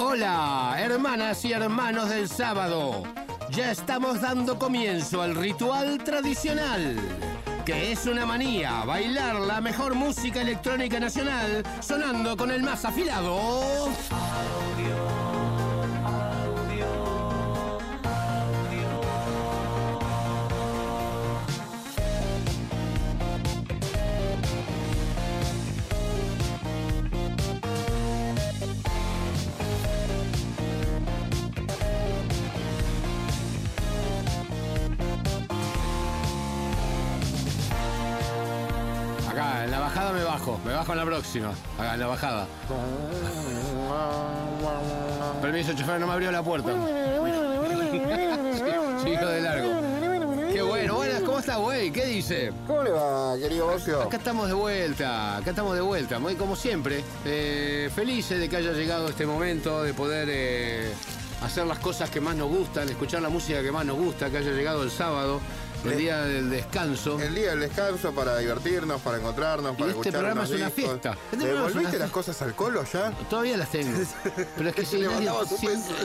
Hola, hermanas y hermanos del sábado. Ya estamos dando comienzo al ritual tradicional, que es una manía, bailar la mejor música electrónica nacional, sonando con el más afilado. En la próxima, acá en la bajada. Permiso, chofer, no me abrió la puerta. Sigo de largo. Qué bueno, buenas, ¿cómo está, güey? ¿Qué dice? ¿Cómo le va, querido Ocio? Acá estamos de vuelta, acá estamos de vuelta, muy como siempre. Eh, felices de que haya llegado este momento, de poder eh, hacer las cosas que más nos gustan, escuchar la música que más nos gusta, que haya llegado el sábado, el día del descanso. El día del descanso para divertirnos, para encontrarnos, para este escuchar programa unos es una discos. fiesta. Este ¿Le programa es devolviste una- las cosas al colo ya? Todavía las tengo. Pero es que si nadie-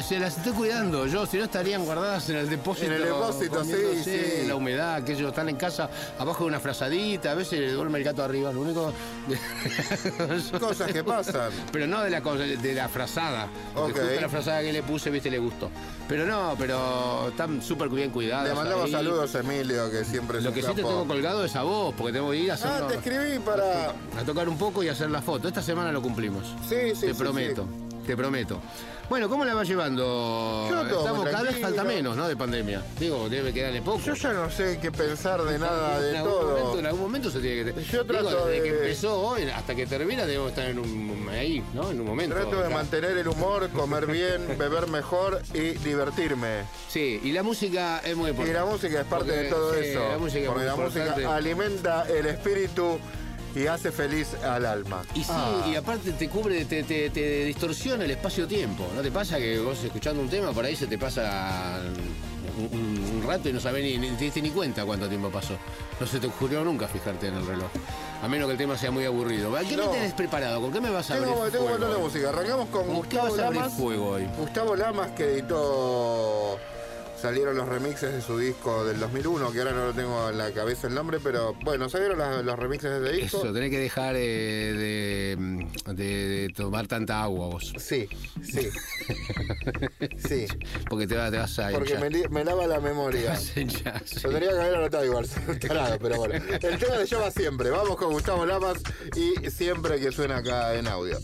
se las estoy cuidando yo, si no estarían guardadas en el depósito. En el depósito, sí, sí. La humedad, que ellos están en casa, abajo de una frazadita, a veces le duerme el gato arriba, lo único. Cosas que pasan. Pero no de la cosa, de la frazada. Porque Ok. justo la frazada que le puse, viste, le gustó. Pero no, pero están súper bien cuidadas. Le mandamos ahí. saludos a Emilio, que siempre es Lo un que sí te capo. tengo colgado es a vos, porque tengo que ir a hacer. Ah, te escribí para... a tocar un poco y hacer la foto. Esta semana lo cumplimos. Sí, sí, Te sí, prometo, te prometo. Bueno, ¿cómo la va llevando? Yo todo Estamos muy cada vez tranquilo. falta menos, ¿no? De pandemia. Digo, debe quedarle poco. Yo ya no sé qué pensar de nada, de en algún todo. Momento, en algún momento se tiene que. Yo trato Digo, desde de- que empezó hoy hasta que termina debemos estar en un ahí, ¿no? En un momento. Trato de acá. mantener el humor, comer bien, beber mejor y divertirme. Sí, y la música es muy Y importante. la música es parte Porque, de todo sí, eso. La música es porque muy la importante. música alimenta el espíritu y hace feliz al alma. Y sí, Ah. y aparte te cubre, te, te, te distorsiona el espacio-tiempo. ¿No te pasa que vos escuchando un tema por ahí se te pasa un, un- un rato y no sabés ni, ni te diste ni cuenta cuánto tiempo pasó? No se te ocurrió nunca fijarte en el reloj. A menos que el tema sea muy aburrido. ¿Qué No. me tenés preparado? ¿Con qué me vas a abrir Tengo, tengo un fuego montón de música. Arrancamos con ¿Con Gustavo Lamas. fuego hoy? Gustavo Lamas que editó. Salieron los remixes de su disco del 2001, que ahora no lo tengo en la cabeza el nombre, pero bueno, salieron los remixes de ese disco. Eso, tenés que dejar eh, de, de- de tomar tanta agua vos. Sí, sí. sí. Porque te, va- te vas a Porque me, me lava la memoria. Hinchar, sí. Lo tendría que haber anotado igual, tarado, pero bueno. El tema de llama siempre. Vamos con Gustavo Lamas y siempre que suena acá en audio.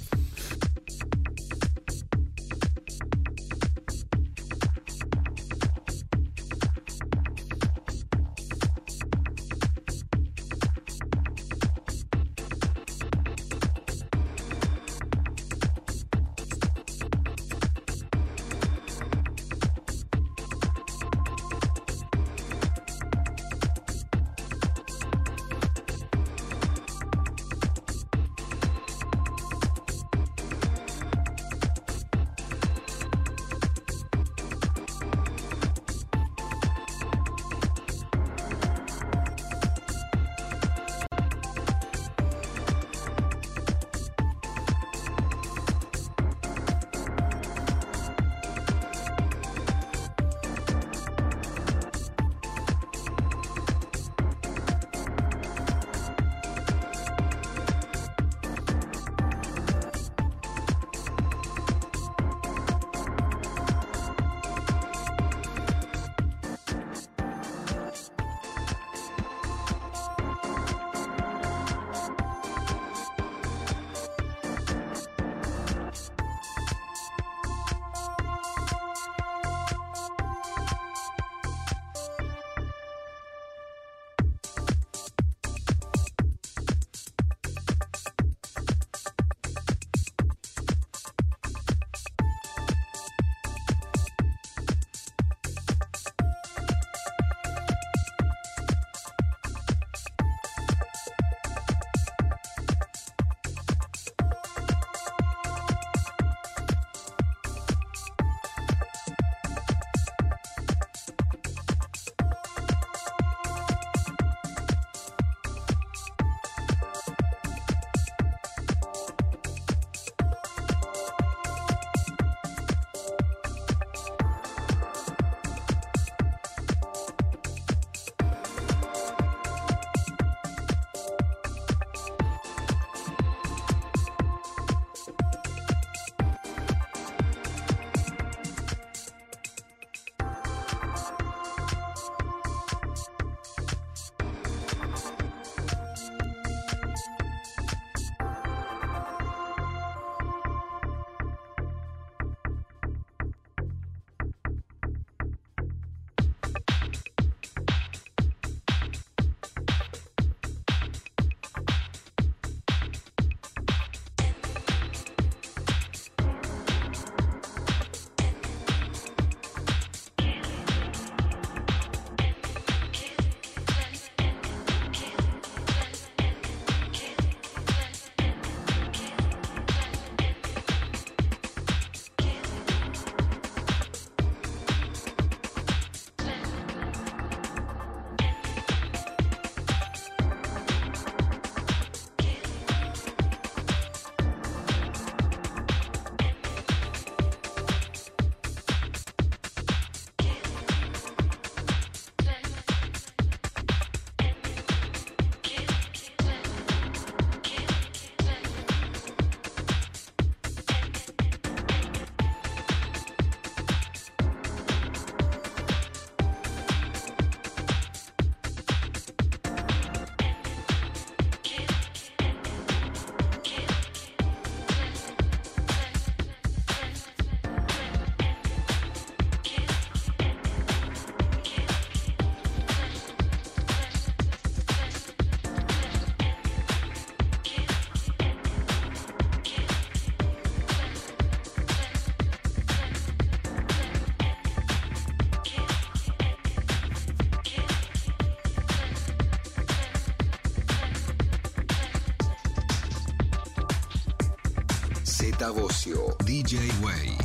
Z Bocio, DJ Way,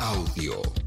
audio.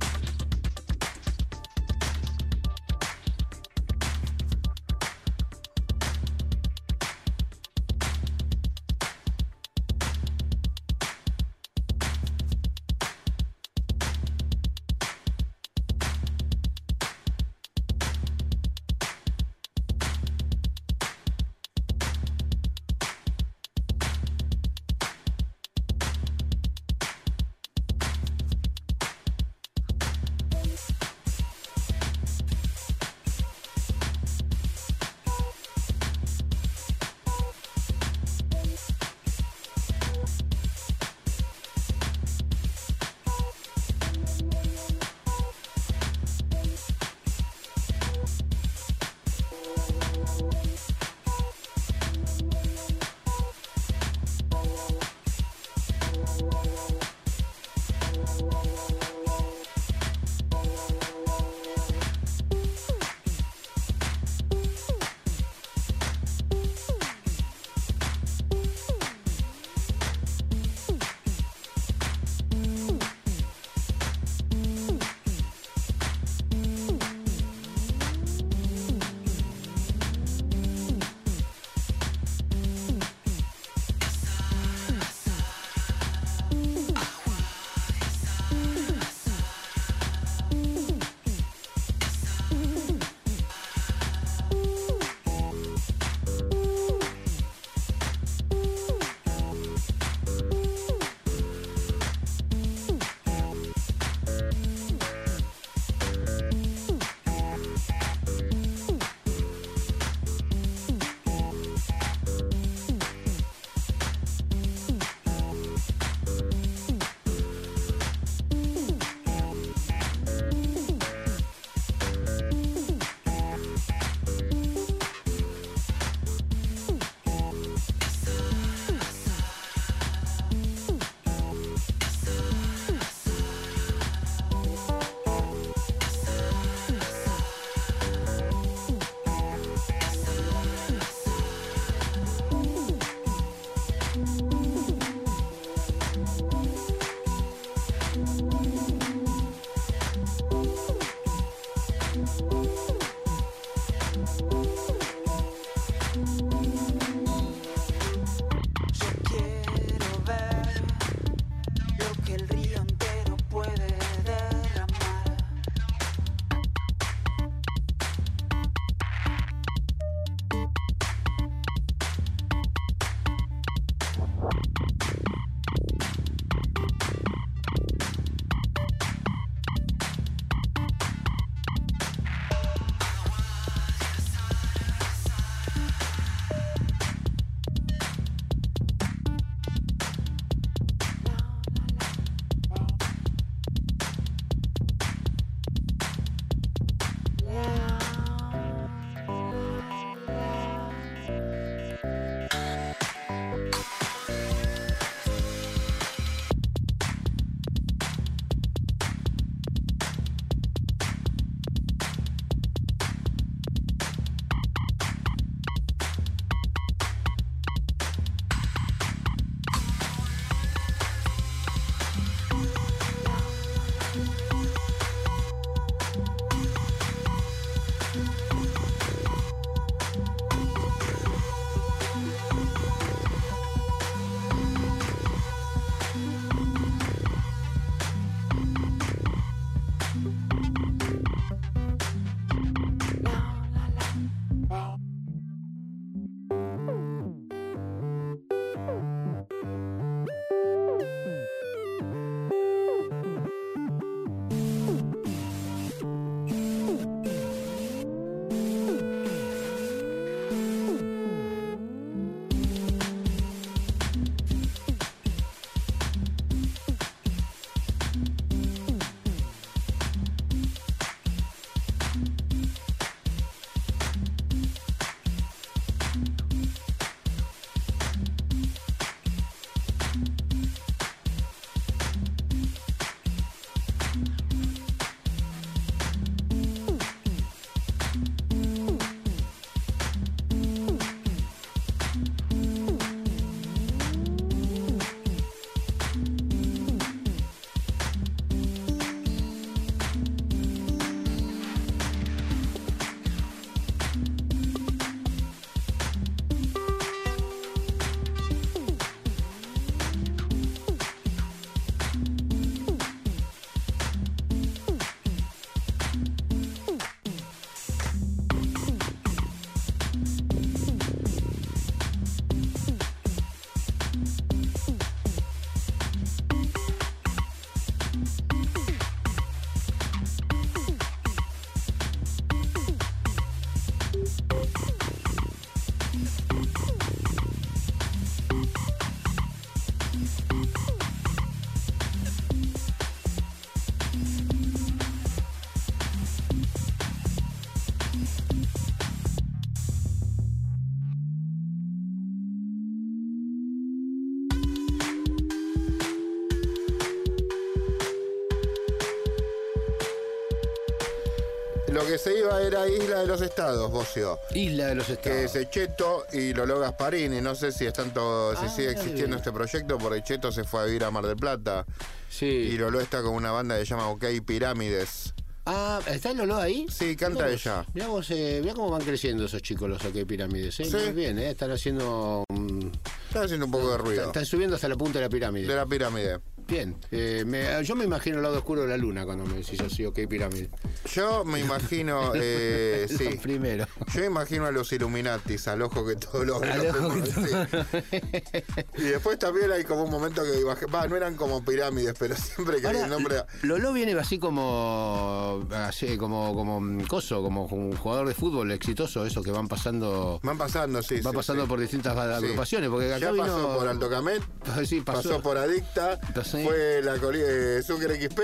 Que se iba era Isla de los Estados, Bocio. Isla de los Que Estados. es Cheto y Lolo Gasparini. No sé si es tanto, si Ah, sigue existiendo este proyecto, porque Cheto se fue a vivir a Mar del Plata. Y Sí. Lolo está con una banda que se llama OK Pirámides. Ah, ¿está Lolo ahí? Sí, canta Mirá ella. Mirá, vos, eh, mirá cómo van creciendo esos chicos los OK Pirámides. ¿eh? Sí. Muy bien, ¿eh? Están haciendo... mm, Está haciendo un poco de ruido. están subiendo hasta la punta de la pirámide. De la pirámide. Bien. eh, me- yo me imagino el lado oscuro de la luna cuando me decís así, OK Pirámide. Yo me imagino, eh, sí. Primero. Yo imagino a los Illuminatis, al ojo que todos los Al ojo que sí. Y después también hay como un momento que va, no eran como pirámides, pero siempre que hay Ahora, el nombre. Lolo viene así como, así como, como coso, como un jugador de fútbol exitoso, esos que van pasando, Van pasando, sí. va sí, pasando sí. por distintas agrupaciones, porque acá Ya vino, pasó por Alto Camet, sí, pasó, pasó, por Adicta, Sí. fue la eh, Zucker XP,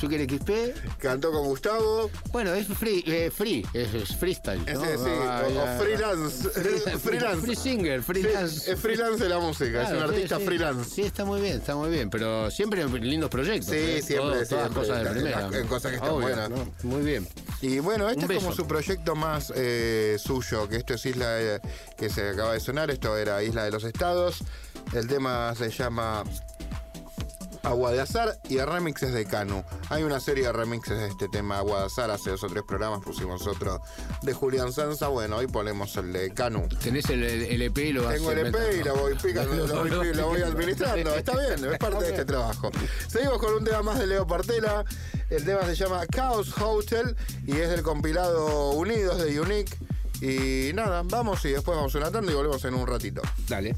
Zucker XP, cantó con Gustavo, bueno, es free, eh, free, es, es freestyle, ¿no? ese sí, Ah, o, ya. o freelance. freelance. Free singer, freelance. Sí, es freelance de la música, es un sí, artista freelance. Sí, está muy bien, está muy bien, pero siempre en lindos proyectos. Sí, ¿eh? siempre, Todo- todas siempre, cosas de primera. en cosas que están Obvio, buenas. ¿no? Muy bien. Y bueno, este es como su proyecto más eh, suyo, que esto es Isla de- que se acaba de sonar, esto era Isla de los Estados. El tema se llama Agua de Azar y el remix es de Canu. Hay una serie de remixes de este tema Agua de Azar, hace dos o tres programas pusimos otro de Julián Sanza, bueno, hoy ponemos el de Canu. Tenés el, el EP y lo vas Tengo el EP y lo voy picando, lo voy, lo voy administrando. Está bien, es parte de este trabajo. Seguimos con un tema más de Leo Partela. El tema se llama Chaos Hotel y es del compilado Unidos de Unique. Y nada, vamos y después vamos a una tanda y volvemos en un ratito. Dale.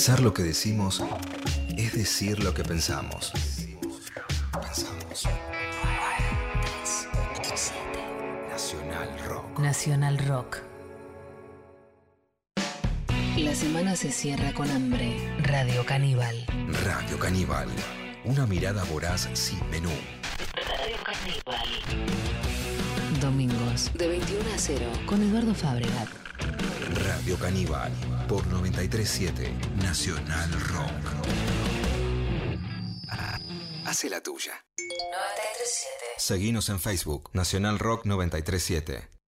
Pensar lo que decimos es decir lo que pensamos. Pensamos. Nacional Rock. Nacional Rock. La semana se cierra con hambre. Radio Caníbal. Radio Caníbal. Una mirada voraz sin menú. Radio Caníbal. Domingos, de 21 a 0, con Eduardo Fabregat. Radio Caníbal por 937 Nacional Rock. Ah, Hace la tuya. 937. Seguinos en Facebook, Nacional Rock 937.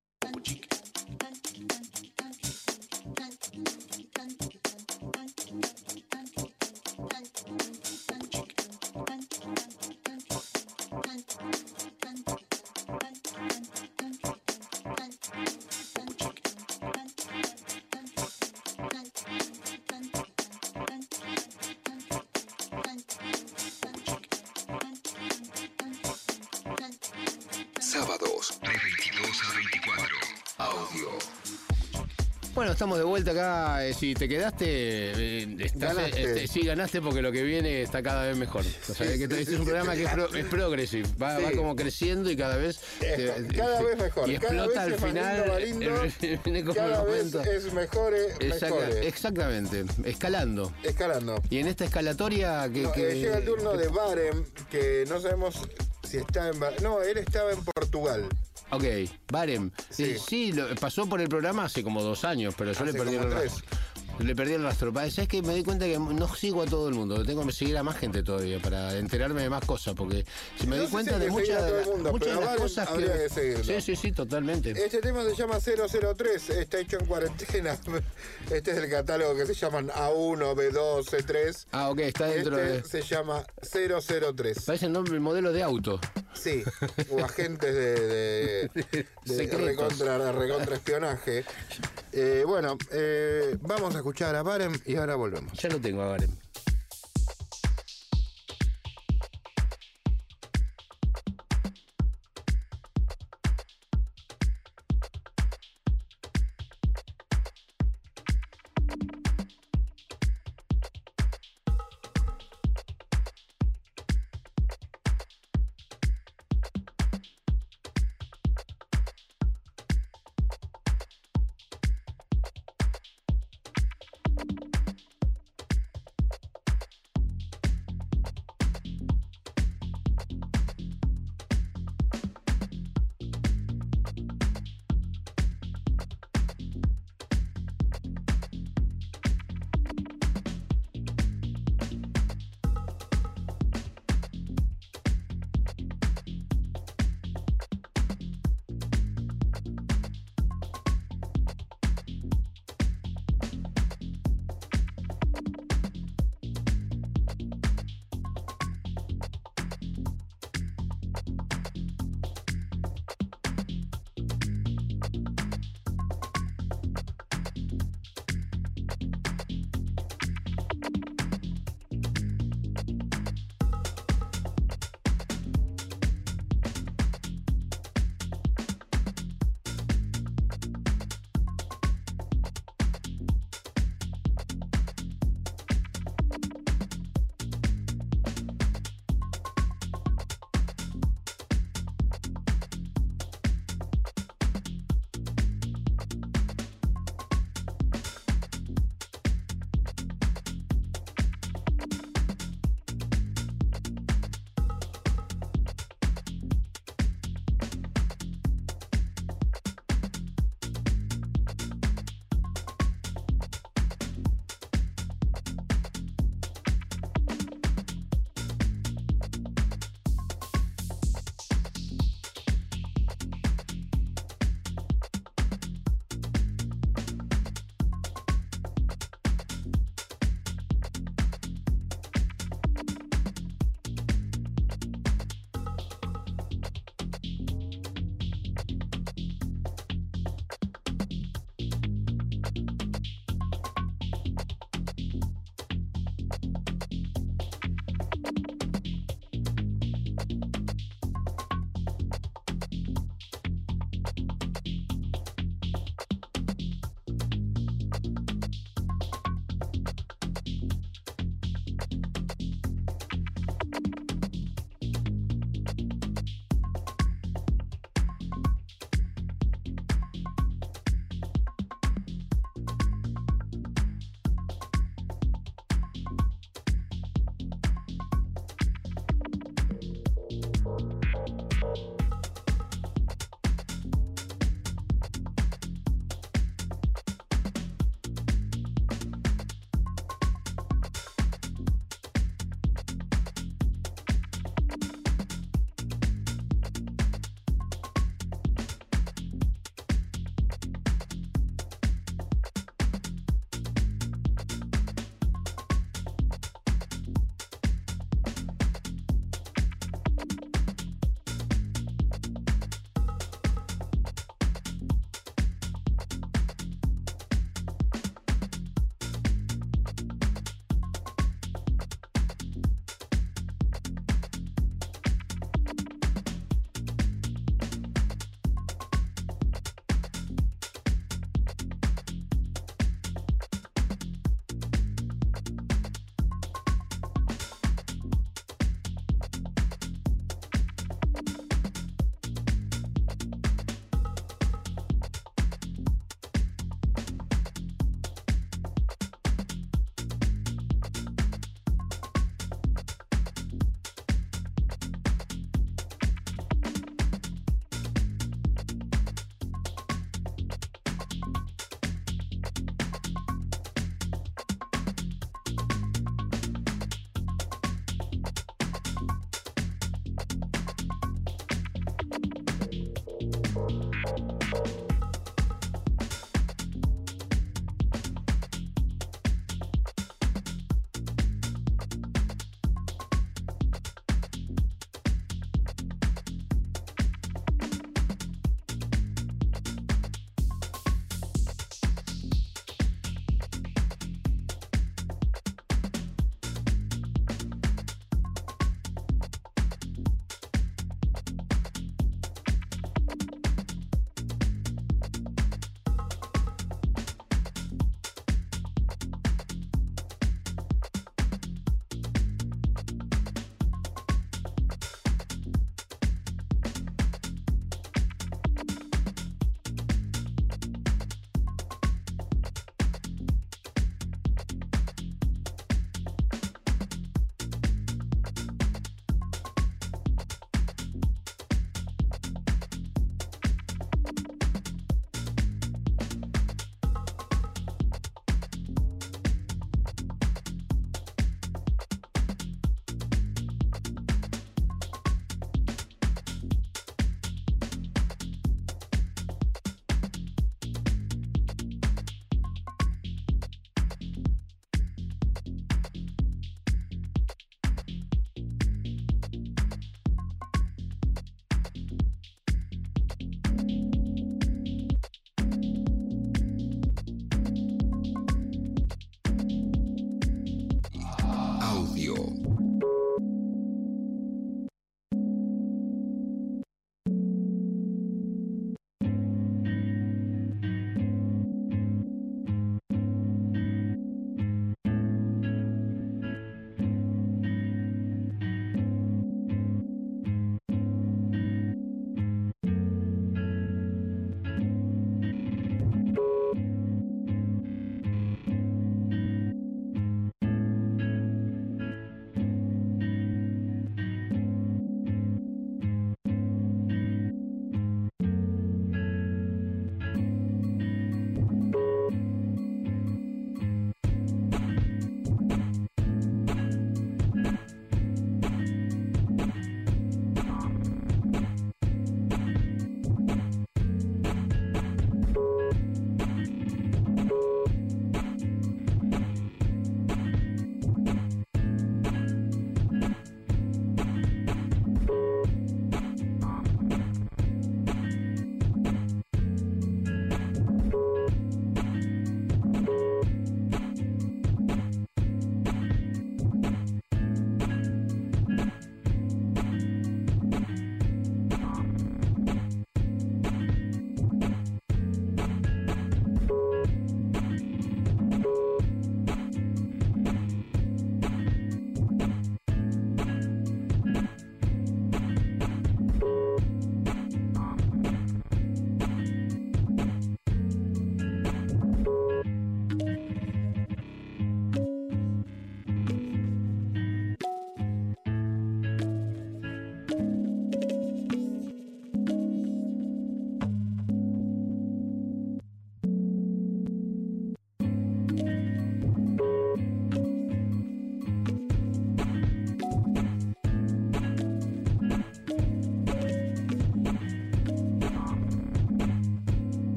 Estamos de vuelta acá. eh, si te quedaste, eh, estás, Ganaste. este, sí, ganaste porque lo que viene está cada vez mejor. O sea, que este es un programa que es, pro- es progressive. Va, va como creciendo y cada vez. Esto, te- cada vez mejor, Y cada explota vez al final. lindo, lindo, Cada vez es mejor, eh, Exacta- mejor. eh, exactamente, escalando. Escalando. Y en esta escalatoria que. No, que- eh, llega el turno de Barem, que no sabemos si está en... No, él estaba en Portugal. Ok, Barem. Sí. Lo- pasó por el programa hace como dos años, pero yo le perdí el rastro. Le perdí el rastro. ¿Sabes que Me di cuenta que no sigo a todo el mundo. Tengo que seguir a más gente todavía para enterarme de más cosas. Porque si me No di cuenta de que muchas de, muchas pero de las Barem cosas que. habría que seguirlo. sí, sí, sí, totalmente. Este tema se llama 003, está hecho en cuarentena. Este es el catálogo que se llaman A1, B2, C3. Ah, ok, está dentro Este de. se llama 003. Parece el nombre, el modelo de auto. Sí, o agentes de, de, recontra, recontra espionaje. Eh, bueno, eh, vamos a escuchar a Barem y ahora volvemos. Ya lo tengo a Barem.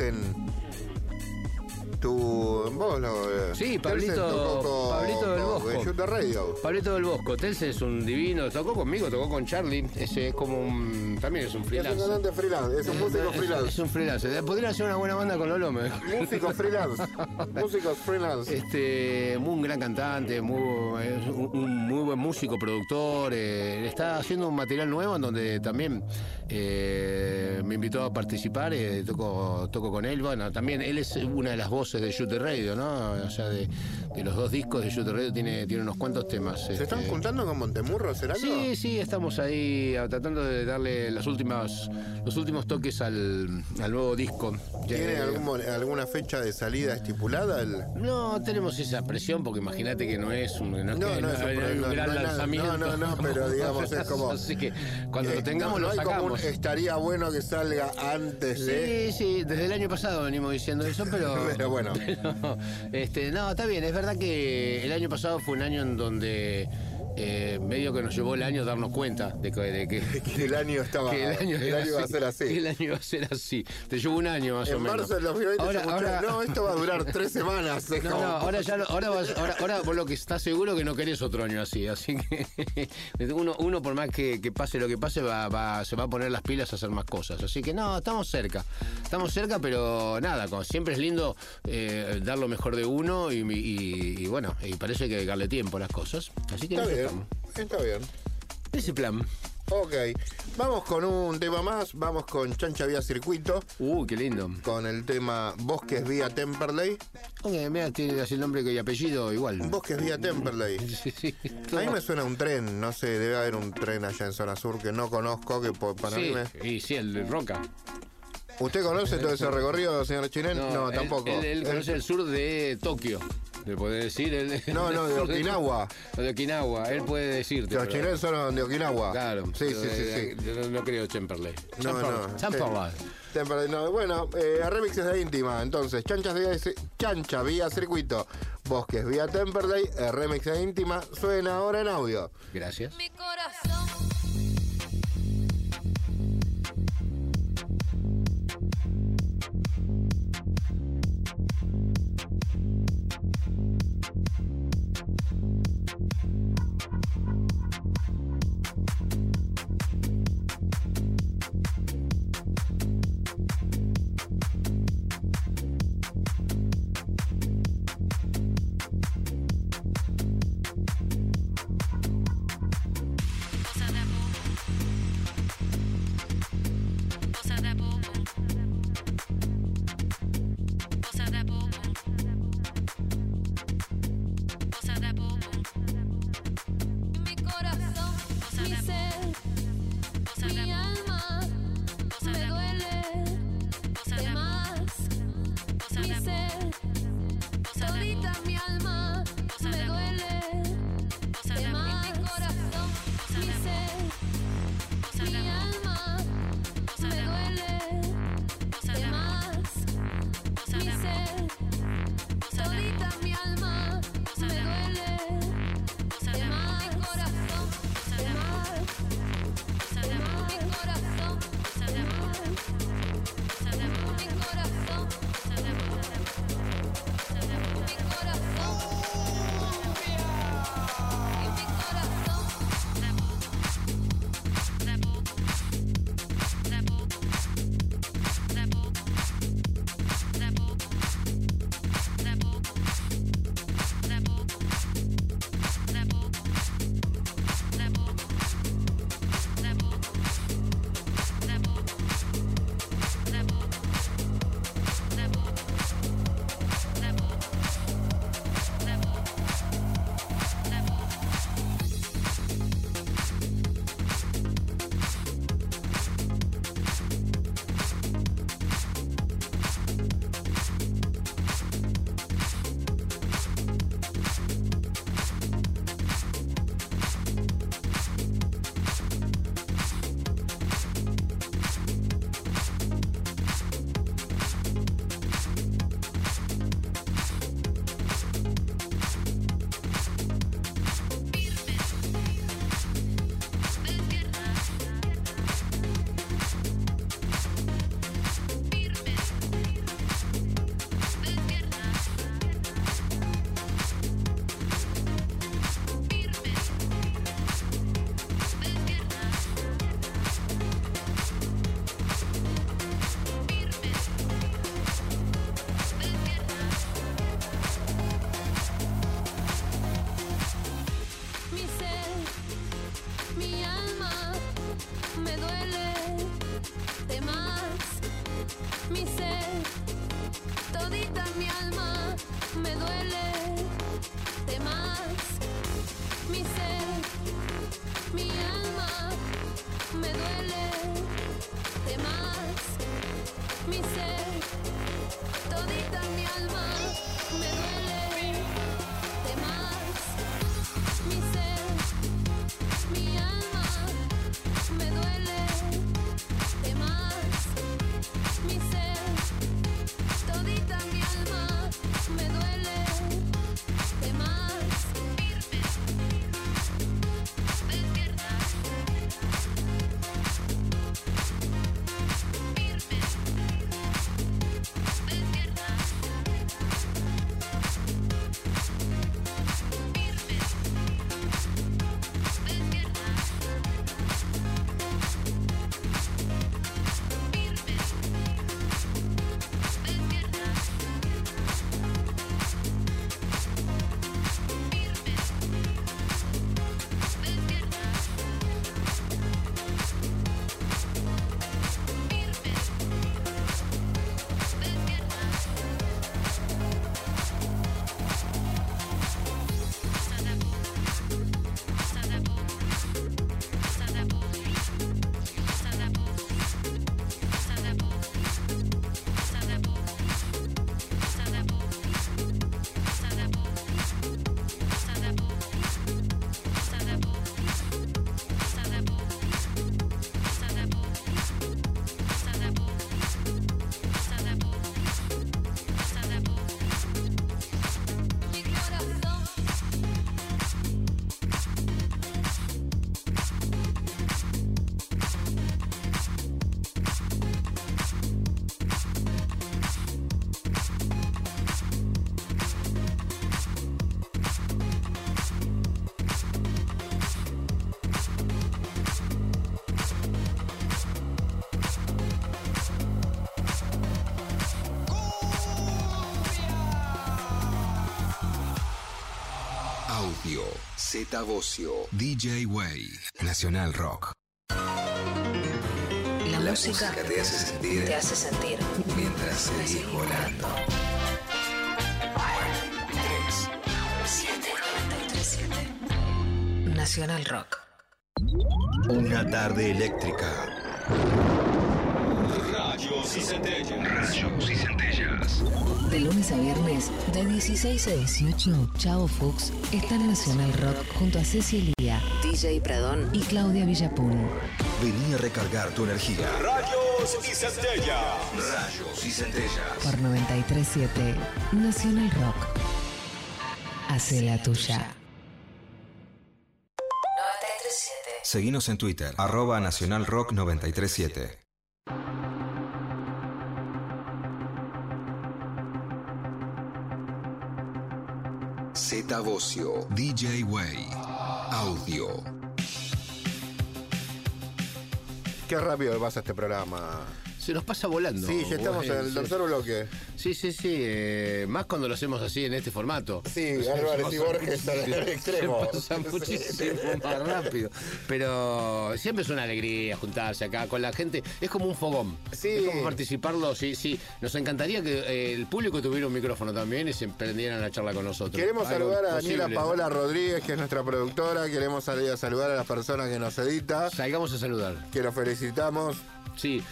Eh, Telsen. Tu. Vos lo. eh, Sí, Pablito- tocó con- Pablito del con Bosco. Shooter Radio. Pablito del Bosco, Telsen es un divino, tocó conmigo, tocó con Charlie, ese es como un, también es un Es un freelance. cantante freelance, es un músico freelance. Es un freelance. Podría hacer una buena banda con Lolo. Músico freelance. Músicos freelance. Este, muy un gran cantante, muy, músico, productor. eh, está haciendo un material nuevo en donde también eh, me invitó a participar. eh, toco, toco con él. Bueno, también él es una de las voces de Shooter Radio, ¿no? O sea, de, de los dos discos de Shooter Radio tiene, tiene unos cuantos temas. ¿Se están este. juntando con Montemurro, será Sí, sí, estamos ahí ah, tratando de darle las últimas, los últimos toques al, al nuevo disco. ¿Tiene Eh, algún alguna fecha de salida estipulada? El... No tenemos esa presión porque imagínate que no es un, no, es No, que no es un hay problema, un gran lanzamiento. no, no, no, pero digamos, es como- Así que cuando Eh, lo tengamos no, no lo como un sacamos. estaría bueno que salga antes de. Sí, sí, desde el año pasado venimos diciendo eso, pero. Pero bueno. pero, este, no, está bien, es verdad que el año pasado fue un año en donde eh, medio que nos llevó el año darnos cuenta de que, de que, Que el año estaba. que el año, era iba a ser que así. el año iba a ser así. Te llevó un año más o En menos. marzo del 2020 Ahora- ahora- no, esto va a durar tres semanas. No, no, ahora ya lo- ahora, vas- ahora, ahora por lo que estás seguro que no querés otro año así, así que uno, uno por más que, que pase lo que pase va, va- se va a poner las pilas a hacer más cosas, así que no, estamos cerca, estamos cerca, pero nada, como siempre es lindo eh, dar lo mejor de uno y, y- y bueno, y parece que hay que darle tiempo a las cosas, así que en Está eso bien, está bien. ese plan. Ok, vamos con un tema más. Vamos con Chancha Vía Circuito. Uh, qué lindo. Con el tema Bosques Vía Temperley. Ok, mira, tiene así el nombre y apellido igual. Bosques Vía Temperley. Sí, sí, A mí me suena un tren, no sé, debe haber un tren allá en zona sur que no conozco, que para mí Sí, me... y sí, el de Roca. ¿Usted conoce todo ese recorrido, señor Chinel? No, él- tampoco. Él, él Él- conoce el sur de Tokio. ¿Le puede decir? Él- No, no, de el Okinawa. De Okinawa, él puede decirte. Los chilenos son de Okinawa. Claro. Sí, sí, sí, sí. Yo no, no creo Chamberlain. No, no. Chamberlain. No. Bueno, eh, remixes de íntima. Entonces, chanchas vía, chancha vía circuito, bosques vía Temperley, eh, remix de íntima, suena ahora en audio. Gracias. Mi corazón. Z Bocio, DJ Way, Nacional Rock. La, La música, música te hace sentir te hace sentir. mientras seguís volando. 3, 7 Nacional Rock. Una tarde eléctrica. Rayos y centellas. Rayos y centellas. De lunes a viernes, de 16 a 18, Chavo Fuchs está en Nacional Rock junto a Cecilia, DJ Pradón y Claudia Villapun. Vení a recargar tu energía. Rayos y centellas. Rayos y centellas. Por 937 Nacional Rock. Hace la tuya. 937 Seguinos en Twitter, arroba Nacional Rock 937. Bocio, DJ Way, Audio. Qué rápido pasa este programa. Se nos pasa volando. Sí, ya estamos en el tercer bloque. Sí, sí, sí. eh, más cuando lo hacemos así en este formato. Sí, Álvarez y Borges al al extremo. Se pasa muchísimo más rápido. Pero siempre es una alegría juntarse acá con la gente. Es como un fogón. Sí. Es como participarlo. Sí, sí. Nos encantaría que eh, el público tuviera un micrófono también y se prendieran a charla con nosotros. Queremos Algo saludar a Daniela posible. Paola Rodríguez, que es nuestra productora. Queremos salir a saludar a las personas que nos edita, Salgamos a saludar. que nos felicitamos. Sí.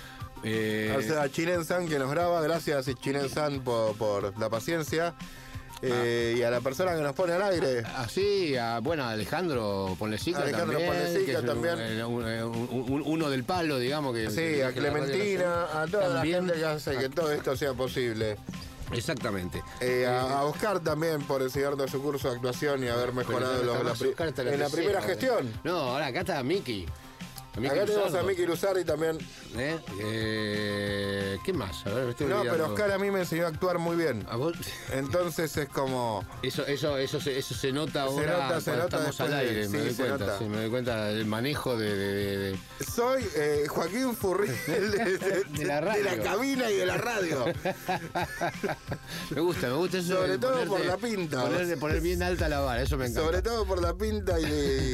Eh, O sea, a Chinen San que nos graba. Gracias, Chinen San, por, por la paciencia. Eh, y a la persona que nos pone al aire. Así, a, bueno, a Alejandro Ponlecica Alejandro también. Ponlecica que también. eh, un- eh, un- un- uno del palo, digamos. que Sí, a que la Clementina, a toda la También. gente que hace que todo esto sea posible. Exactamente. Eh, a, a Oscar también por enseñar todo su curso de actuación y haber mejorado los- la en la primera gestión. No, ahora acá está Miki. Acá tenemos a. Miki Luzardi también. ¿Eh? Eh, ¿Qué más? A ver, me estoy No, pero. Oscar a mí me enseñó a actuar muy bien. ¿A vos? Entonces es como. Eso, eso, eso, se, eso se nota ahora nota, se nota estamos al de- aire, sí, me doy cuenta, nota. sí, me doy cuenta del manejo de, de- de- de- Soy eh, Joaquín Furriel de, la radio. de la cabina y de la radio. Me gusta, me gusta eso. Sobre todo por la pinta. Poner, poner bien alta la vara, eso me encanta. Sobre todo por la pinta y,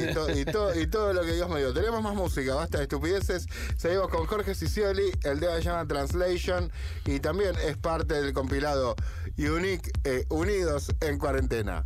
y to- y to- y todo lo que Dios me dio. Tenemos más música. Basta de estupideces. Seguimos con Jorge Sicioli, el tema se llama Translation y también es parte del compilado Unique eh, Unidos en Cuarentena.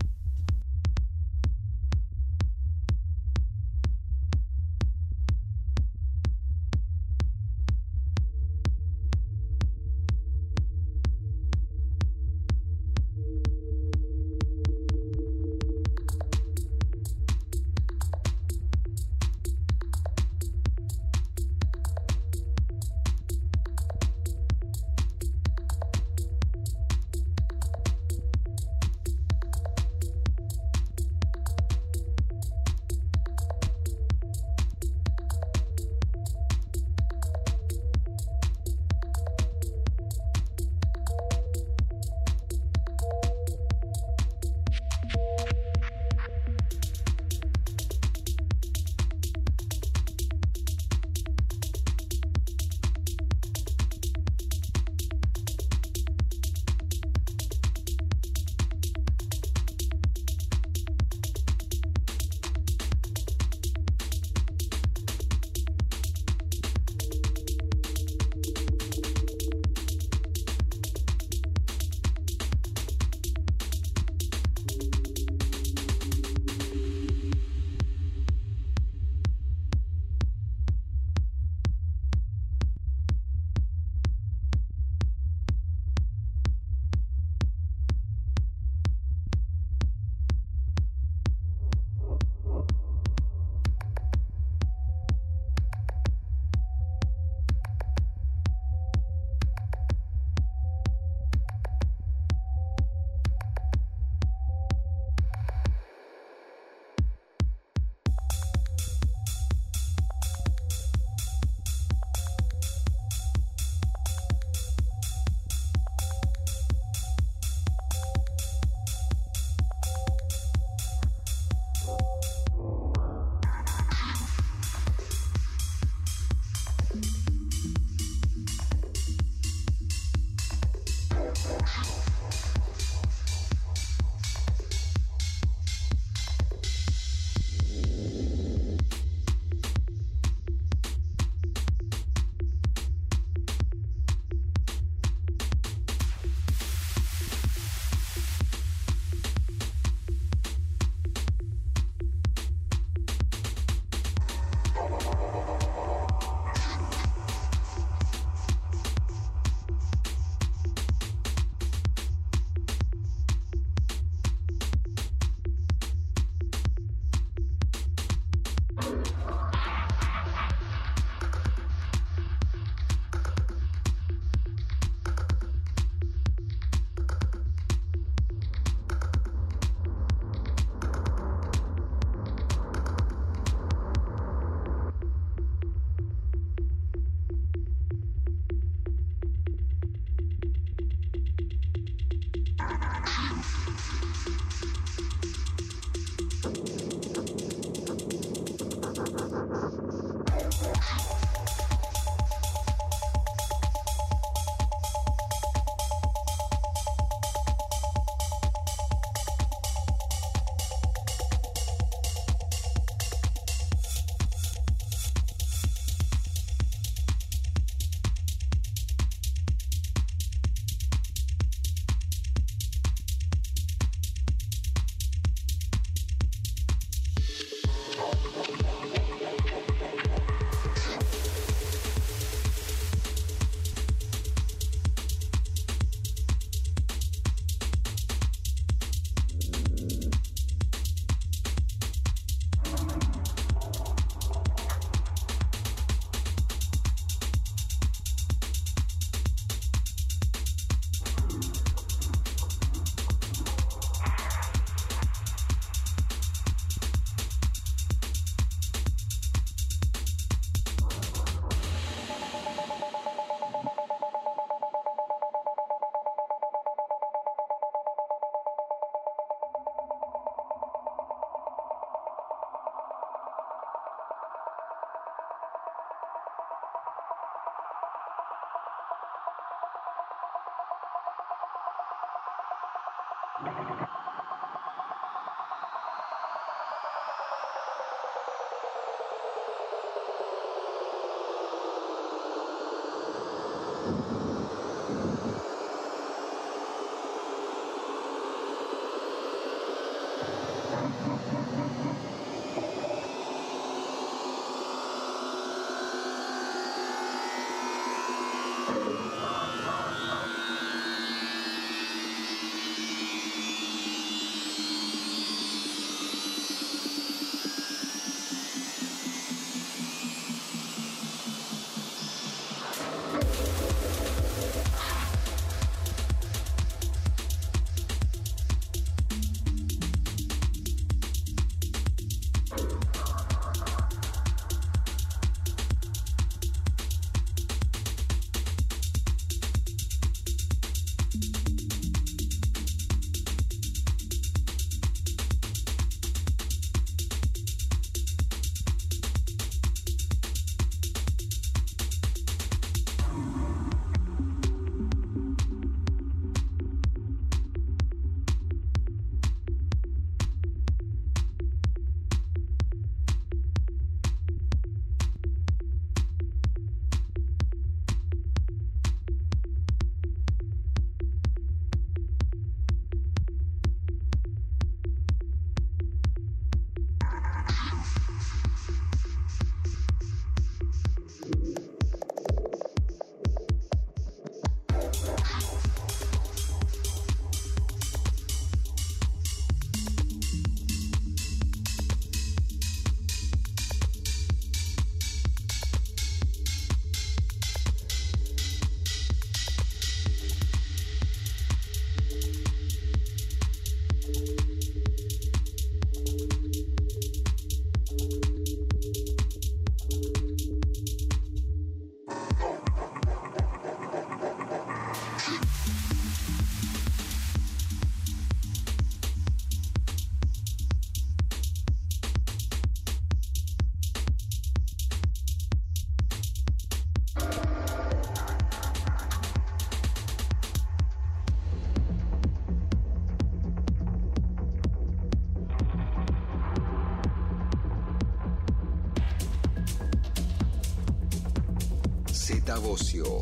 Zeta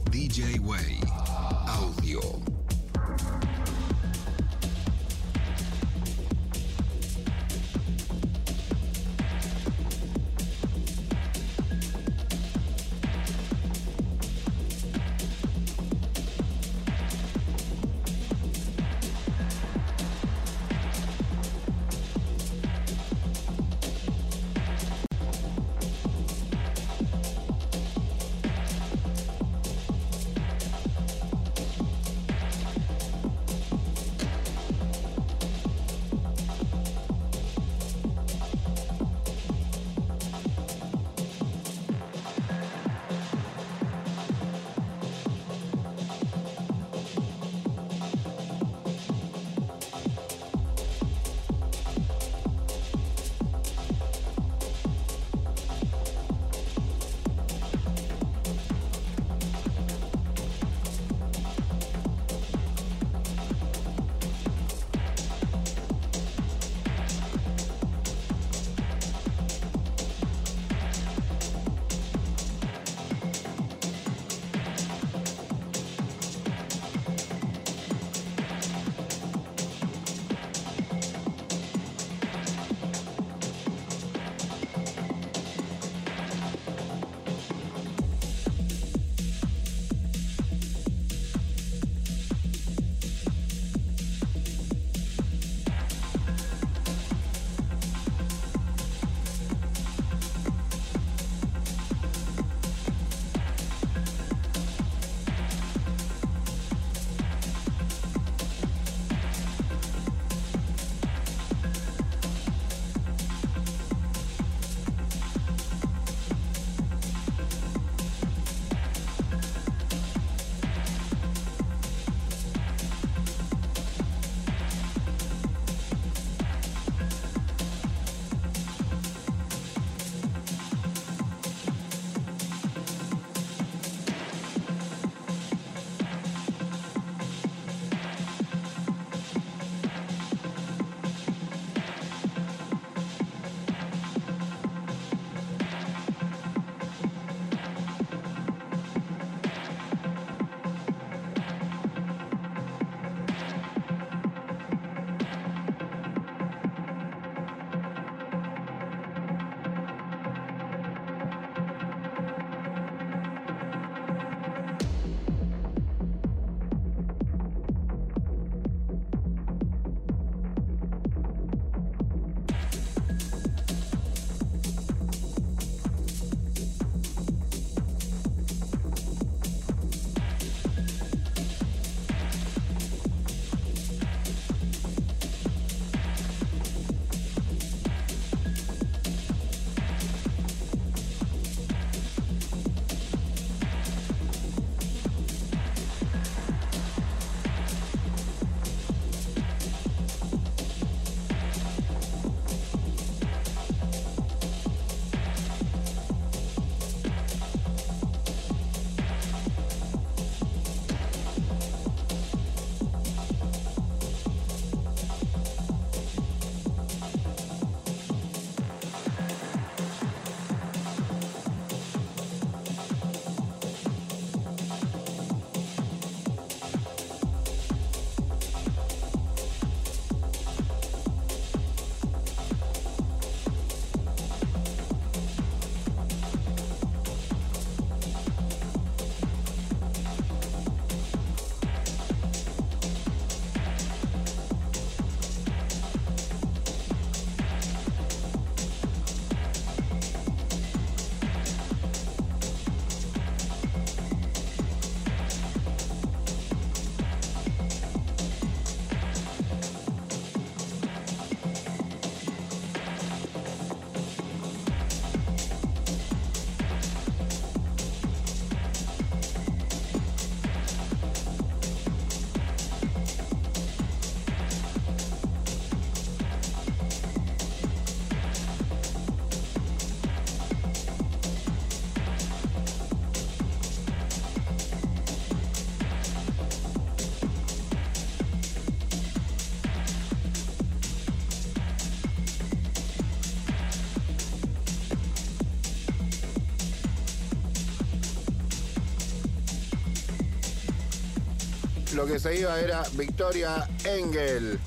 DJ Way, audio. Lo que se iba era Victoria Engel.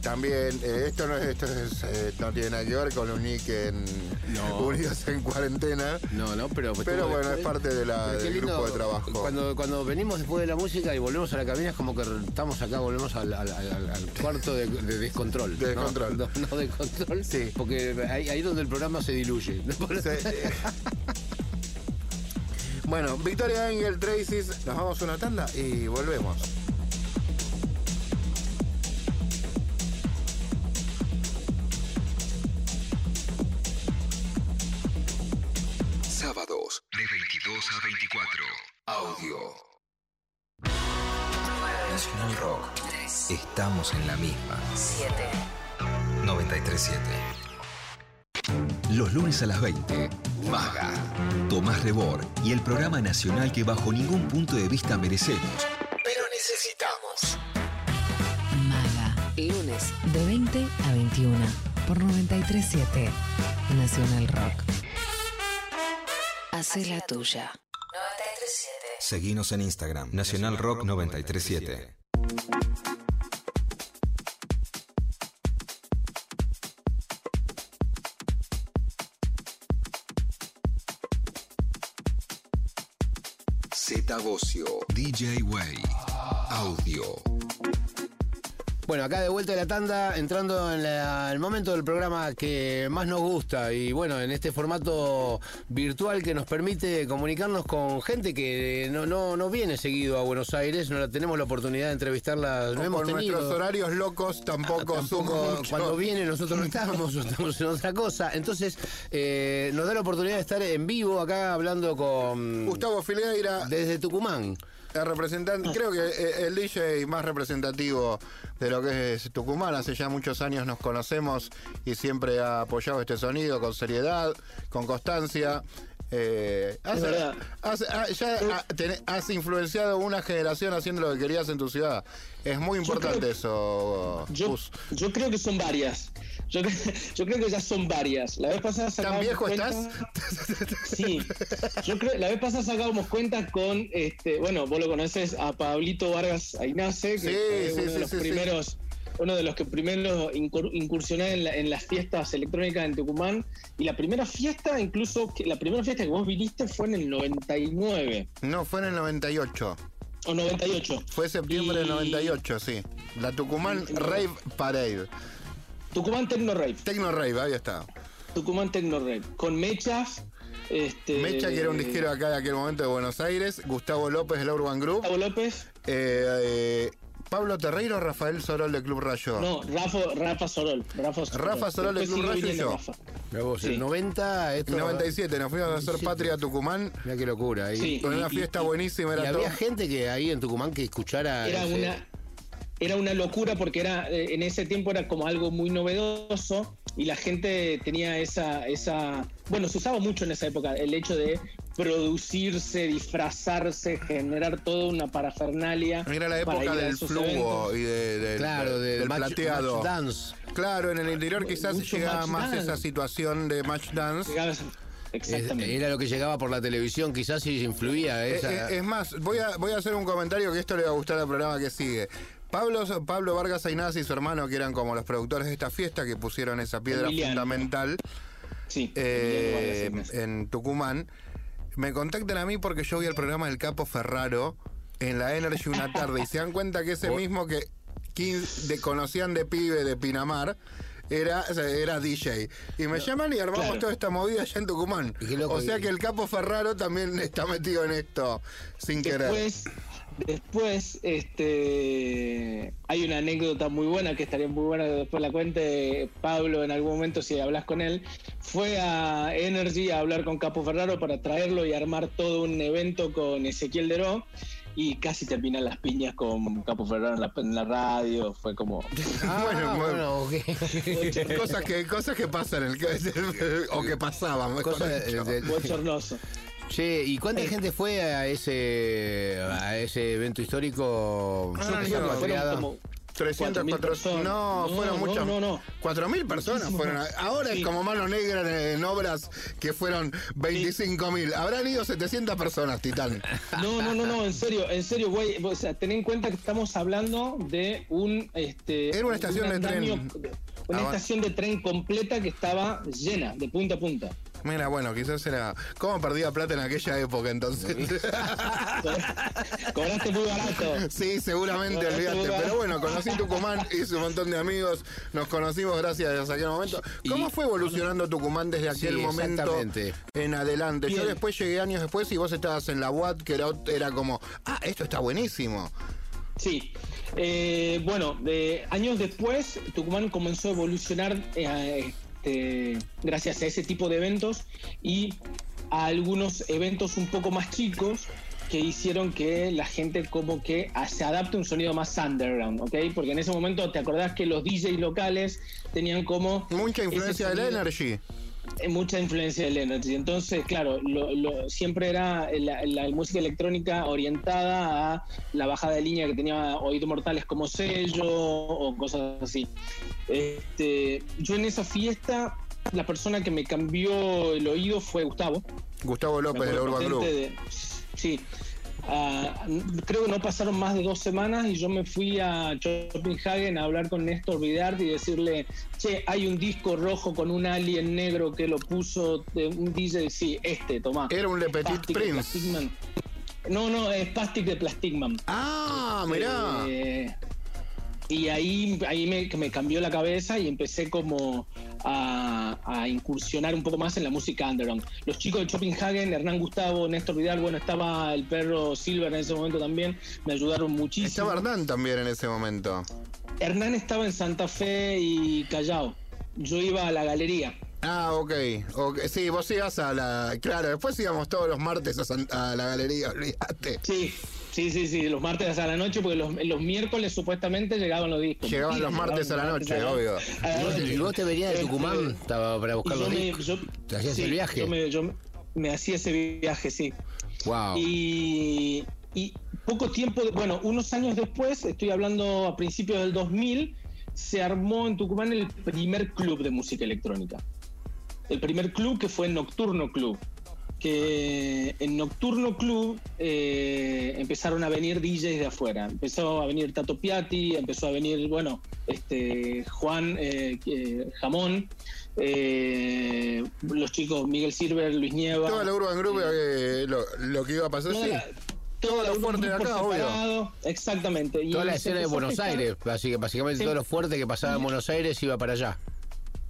También, eh, esto, no, es- esto es, eh, no tiene nada que ver con un nick en No. Unidos en Cuarentena. No, no, pero... Pero bueno, es parte de la- del lindo, grupo de trabajo. Cuando, cuando venimos después de la música y volvemos a la cabina es como que estamos acá, volvemos al, al- al- al cuarto de, de descontrol. De ¿no? descontrol. No, no de control. Sí. Porque ahí, ahí donde el programa se diluye. Bueno, Victoria Engel, Tracy, nos vamos a una tanda y volvemos. Nacional que bajo ningún punto de vista merecemos. Pero necesitamos. Maga. Lunes de 20 a 21 por 937 Nacional Rock. Hace la tuya. 937. Seguinos en Instagram. Nacional Rock 937. DJ Way. Audio. Bueno, acá de vuelta de la tanda, entrando en la- el momento del programa que más nos gusta y bueno, en este formato virtual que nos permite comunicarnos con gente que no, no, no viene seguido a Buenos Aires, no la- tenemos la oportunidad de entrevistarla, no hemos nuestros tenido. horarios locos tampoco, mucho. cuando viene nosotros no estamos, estamos en otra cosa. Entonces, eh, nos da la oportunidad de estar en vivo acá hablando con... Gustavo Fileira, Desde Tucumán. El representante, creo que eh, el DJ más representativo de lo que es Tucumán. Hace ya muchos años nos conocemos y siempre ha apoyado este sonido con seriedad, con constancia. Eh, has, has- ah, ya ah, tenés- has influenciado una generación haciendo lo que querías en tu ciudad. Es muy importante creo- eso, Yo, yo creo que son varias. Yo, yo creo que ya son varias. La vez pasada ¿Tan viejo cuenta- estás? Sí. Yo creo, la vez pasada sacábamos cuenta con, este, bueno, vos lo conoces a Pablito Vargas Ainace, que Sí, fue sí, uno sí, de los primeros, uno de los que primero incur- incursionó en, la- en las fiestas electrónicas en Tucumán. Y la primera fiesta, incluso, la primera fiesta que vos viniste fue en el 99 No, fue en el 98. o 98. Fue septiembre del Y- 98, sí. La Tucumán Rave Parade. Tucumán Tecno Rave. Tecno Rave, ahí está. Tucumán Tecno Rave. Con mechas. Este, Mecha, que era un disquero acá de aquel momento de Buenos Aires. Gustavo López de la Urban Group. Gustavo López. Eh, eh, Pablo Terreiro, Rafael Sorol de Club Rayo. No, Rafa, Rafa Sorol. Rafa Sorol, Rafa Sorol de Club Rayo y yo. Vos, Sí. el 90, esto... En 97 nos fuimos a hacer 97. patria a Tucumán. Mira qué locura. ahí. Sí. Con una fiesta y- buenísima. Y Era todo. había gente que ahí en Tucumán que escuchara. Era ese- una, era una locura porque era eh, en ese tiempo era como algo muy novedoso y la gente tenía esa, esa. Bueno, se usaba mucho en esa época el hecho de producirse, disfrazarse, generar toda una parafernalia. Era la para época ir a del esos flujo y de- de- Claro, de- del del match- plateado. match dance. Claro, en el interior quizás Mucho llegaba más dance. esa situación de match dance. Llegaba- Es- Exactamente. Era lo que llegaba por la televisión, quizás si influía Eh, esa. eh, es más, voy a, voy a hacer un comentario que esto le va a gustar al programa que sigue. Pablo, Pablo Vargas Ainaz y su hermano, que eran como los productores de esta fiesta, que pusieron esa piedra Emiliano. fundamental sí. eh, en Tucumán, me contactan a mí porque yo vi el programa del Capo Ferraro en la Energy una tarde y se dan cuenta que ese mismo que 15 de, conocían de pibe de Pinamar. Era, era DJ. Y me llaman y armamos Claro. toda esta movida allá en Tucumán. O sea que el Capo Ferraro también está metido en esto sin querer. Después, este, hay una anécdota muy buena que estaría muy buena que después la cuente Pablo en algún momento si hablas con él. Fue a Energy a hablar con Capo Ferraro para traerlo y armar todo un evento con Ezequiel Deró. Y casi terminan las piñas con Capo Ferraro en la, en la radio. Fue como. Ah, bueno, bueno, ok. cosas que cosas que pasan en el, o que pasaban mejor Cosa de- dicho. de- bochornoso. Che, ¿y cuánta gente fue a ese a ese evento histórico? Ah, no, Fueron como 300, 4.000 400, no, fueron no, muchas. No, no, 4.000 personas fueron. Ahora es Sí. como mano negra en, obras que fueron 25.000. Habrán ido 700 personas, Titán. No, no, no, no, en serio, en serio, güey. O sea, ten en cuenta que estamos hablando de un. Este, Era una estación un de tren. Una Ah, estación de tren completa que estaba llena, de punta a punta. Mira, bueno, quizás era. ¿Cómo perdía plata en aquella época entonces? Cobraste muy barato. Sí, seguramente, lugar- Pero bueno, conocí Tucumán, hice un montón de amigos, nos conocimos gracias a aquel momento. ¿Cómo Y- fue evolucionando Tucumán desde aquel Sí, momento en adelante? Yo después llegué años después y vos estabas en la UAT, que era, era como, ah, esto está buenísimo. Sí. Eh, bueno, de, años después, Tucumán comenzó a evolucionar eh, este, gracias a ese tipo de eventos y a algunos eventos un poco más chicos que hicieron que la gente como que se adapte a un sonido más underground, ¿ok? Porque en ese momento te acordás que los DJs locales tenían como... Mucha influencia del Energy. Mucha influencia del Energy. Entonces, claro, lo- lo- siempre era la, la música electrónica orientada a la bajada de línea que tenía oídos mortales como sello o cosas así. Este, yo en esa fiesta, la persona que me cambió el oído fue Gustavo. Gustavo López del acuerdo Urban Group. de- sí. Ah, creo que no pasaron más de dos semanas y yo me fui a Copenhagen a hablar con Néstor Vidarte y decirle, che, hay un disco rojo con un alien negro que lo puso de un DJ, sí, este, tomá. Era un Le Petit Prince. No, no, es Plastic de Plastic Man. Ah, mirá. Eh, y ahí, ahí me, cambió la cabeza y empecé como a, a incursionar un poco más en la música underground. Los chicos de Copenhagen, Hernán Gustavo, Néstor Vidal, bueno, estaba el perro Silver en ese momento también, me ayudaron muchísimo. Estaba Hernán también en ese momento. Hernán estaba en Santa Fe y Callao. Yo iba a la galería. Ah, ok. ok. Sí, vos ibas a la. Claro, después íbamos todos los martes a, San- a la galería, olvídate. Sí, sí, sí, sí, los martes a la noche, porque los, los miércoles supuestamente llegaban los discos. Llegaban los martes a la noche, obvio. ¿Y vos te, vos venías de Este, Tucumán estaba para buscar yo los me, discos? yo- ¿Te hacías sí, el viaje? Yo me, yo me hacía ese viaje, sí. Wow. Y, y poco tiempo, de- bueno, unos años después, estoy hablando a principios del 2000, se armó en Tucumán el primer club de música electrónica. El primer club que fue Nocturno Club. Que en Nocturno Club eh, empezaron a venir DJs de afuera. Empezó a venir Tato Piatti, empezó a venir, bueno, este Juan eh, eh, Jamón, eh, los chicos Miguel Silver, Luis Nieva. Toda la Urban Group, eh, lo, lo que iba a pasar, Toda sí. la- Todo toda lo la fuerte de acá, obvio. Exactamente. Y Toda la escena de Buenos Aires, así que básicamente Sí. todo lo fuerte que pasaba en Buenos Aires iba para allá.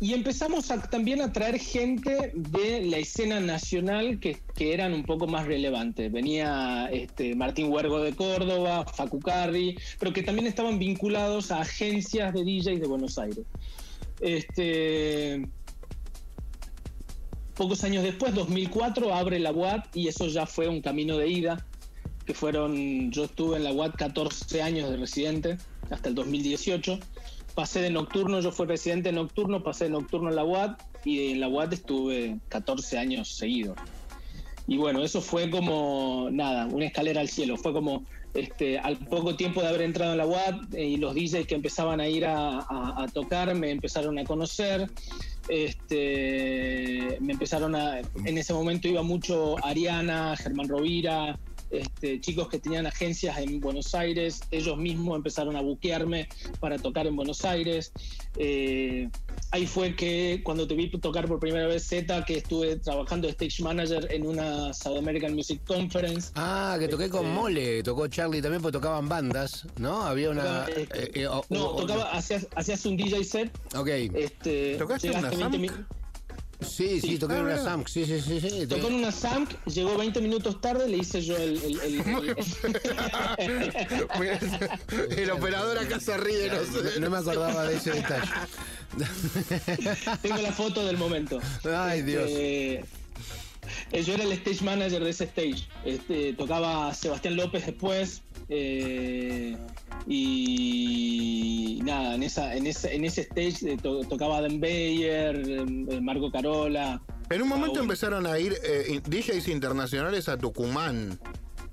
Y empezamos también a traer gente de la escena nacional que, que eran un poco más relevantes. Venía este, Martín Huergo de Córdoba, Facu Carri, pero que también estaban vinculados a agencias de DJs de Buenos Aires. Este, pocos años después, 2004, abre la UAT y eso ya fue un camino de ida, que fueron, yo estuve en la UAT 14 años de residente, hasta el 2018. Pasé de nocturno, yo fui residente nocturno, pasé de nocturno en la UAT y en la UAT estuve 14 años seguidos. Y bueno, eso fue como, nada, una escalera al cielo. Fue como, este, al poco tiempo de haber entrado en la UAT eh, y los DJs que empezaban a ir a, a- a tocar me empezaron a conocer. Este, me empezaron a, en ese momento iba mucho Ariana, Germán Rovira, este, chicos que tenían agencias en Buenos Aires, ellos mismos empezaron a buquearme para tocar en Buenos Aires. Eh, ahí fue que cuando te vi tocar por primera vez Z, que estuve trabajando de stage manager en una South American Music Conference. Ah, que toqué con Este- Mole, tocó Charlie también, porque tocaban bandas, ¿no? Había una... Tocaba, este, eh, eh, no, tocaba, hacías, hacías un DJ set. Ok. Este, ¿Tocaste una 20 Samk? mi- Sí, sí, sí. toqué Ah, en una. Samk, sí, sí, sí. sí. Tocó en una SAMC, llegó 20 minutos tarde, le hice yo el. el- el- el- El operador acá se ríe, no sé. No me acordaba de ese detalle. Tengo la foto del momento. Ay, Dios. Este, eh, yo era el stage manager de ese stage. Este, tocaba Sebastián López después. Eh, y nada, en esa, en ese, en ese stage eh, to- tocaba Adam Bayer, eh, Marco Carola. En un momento Raúl. empezaron a ir eh, DJs internacionales a Tucumán.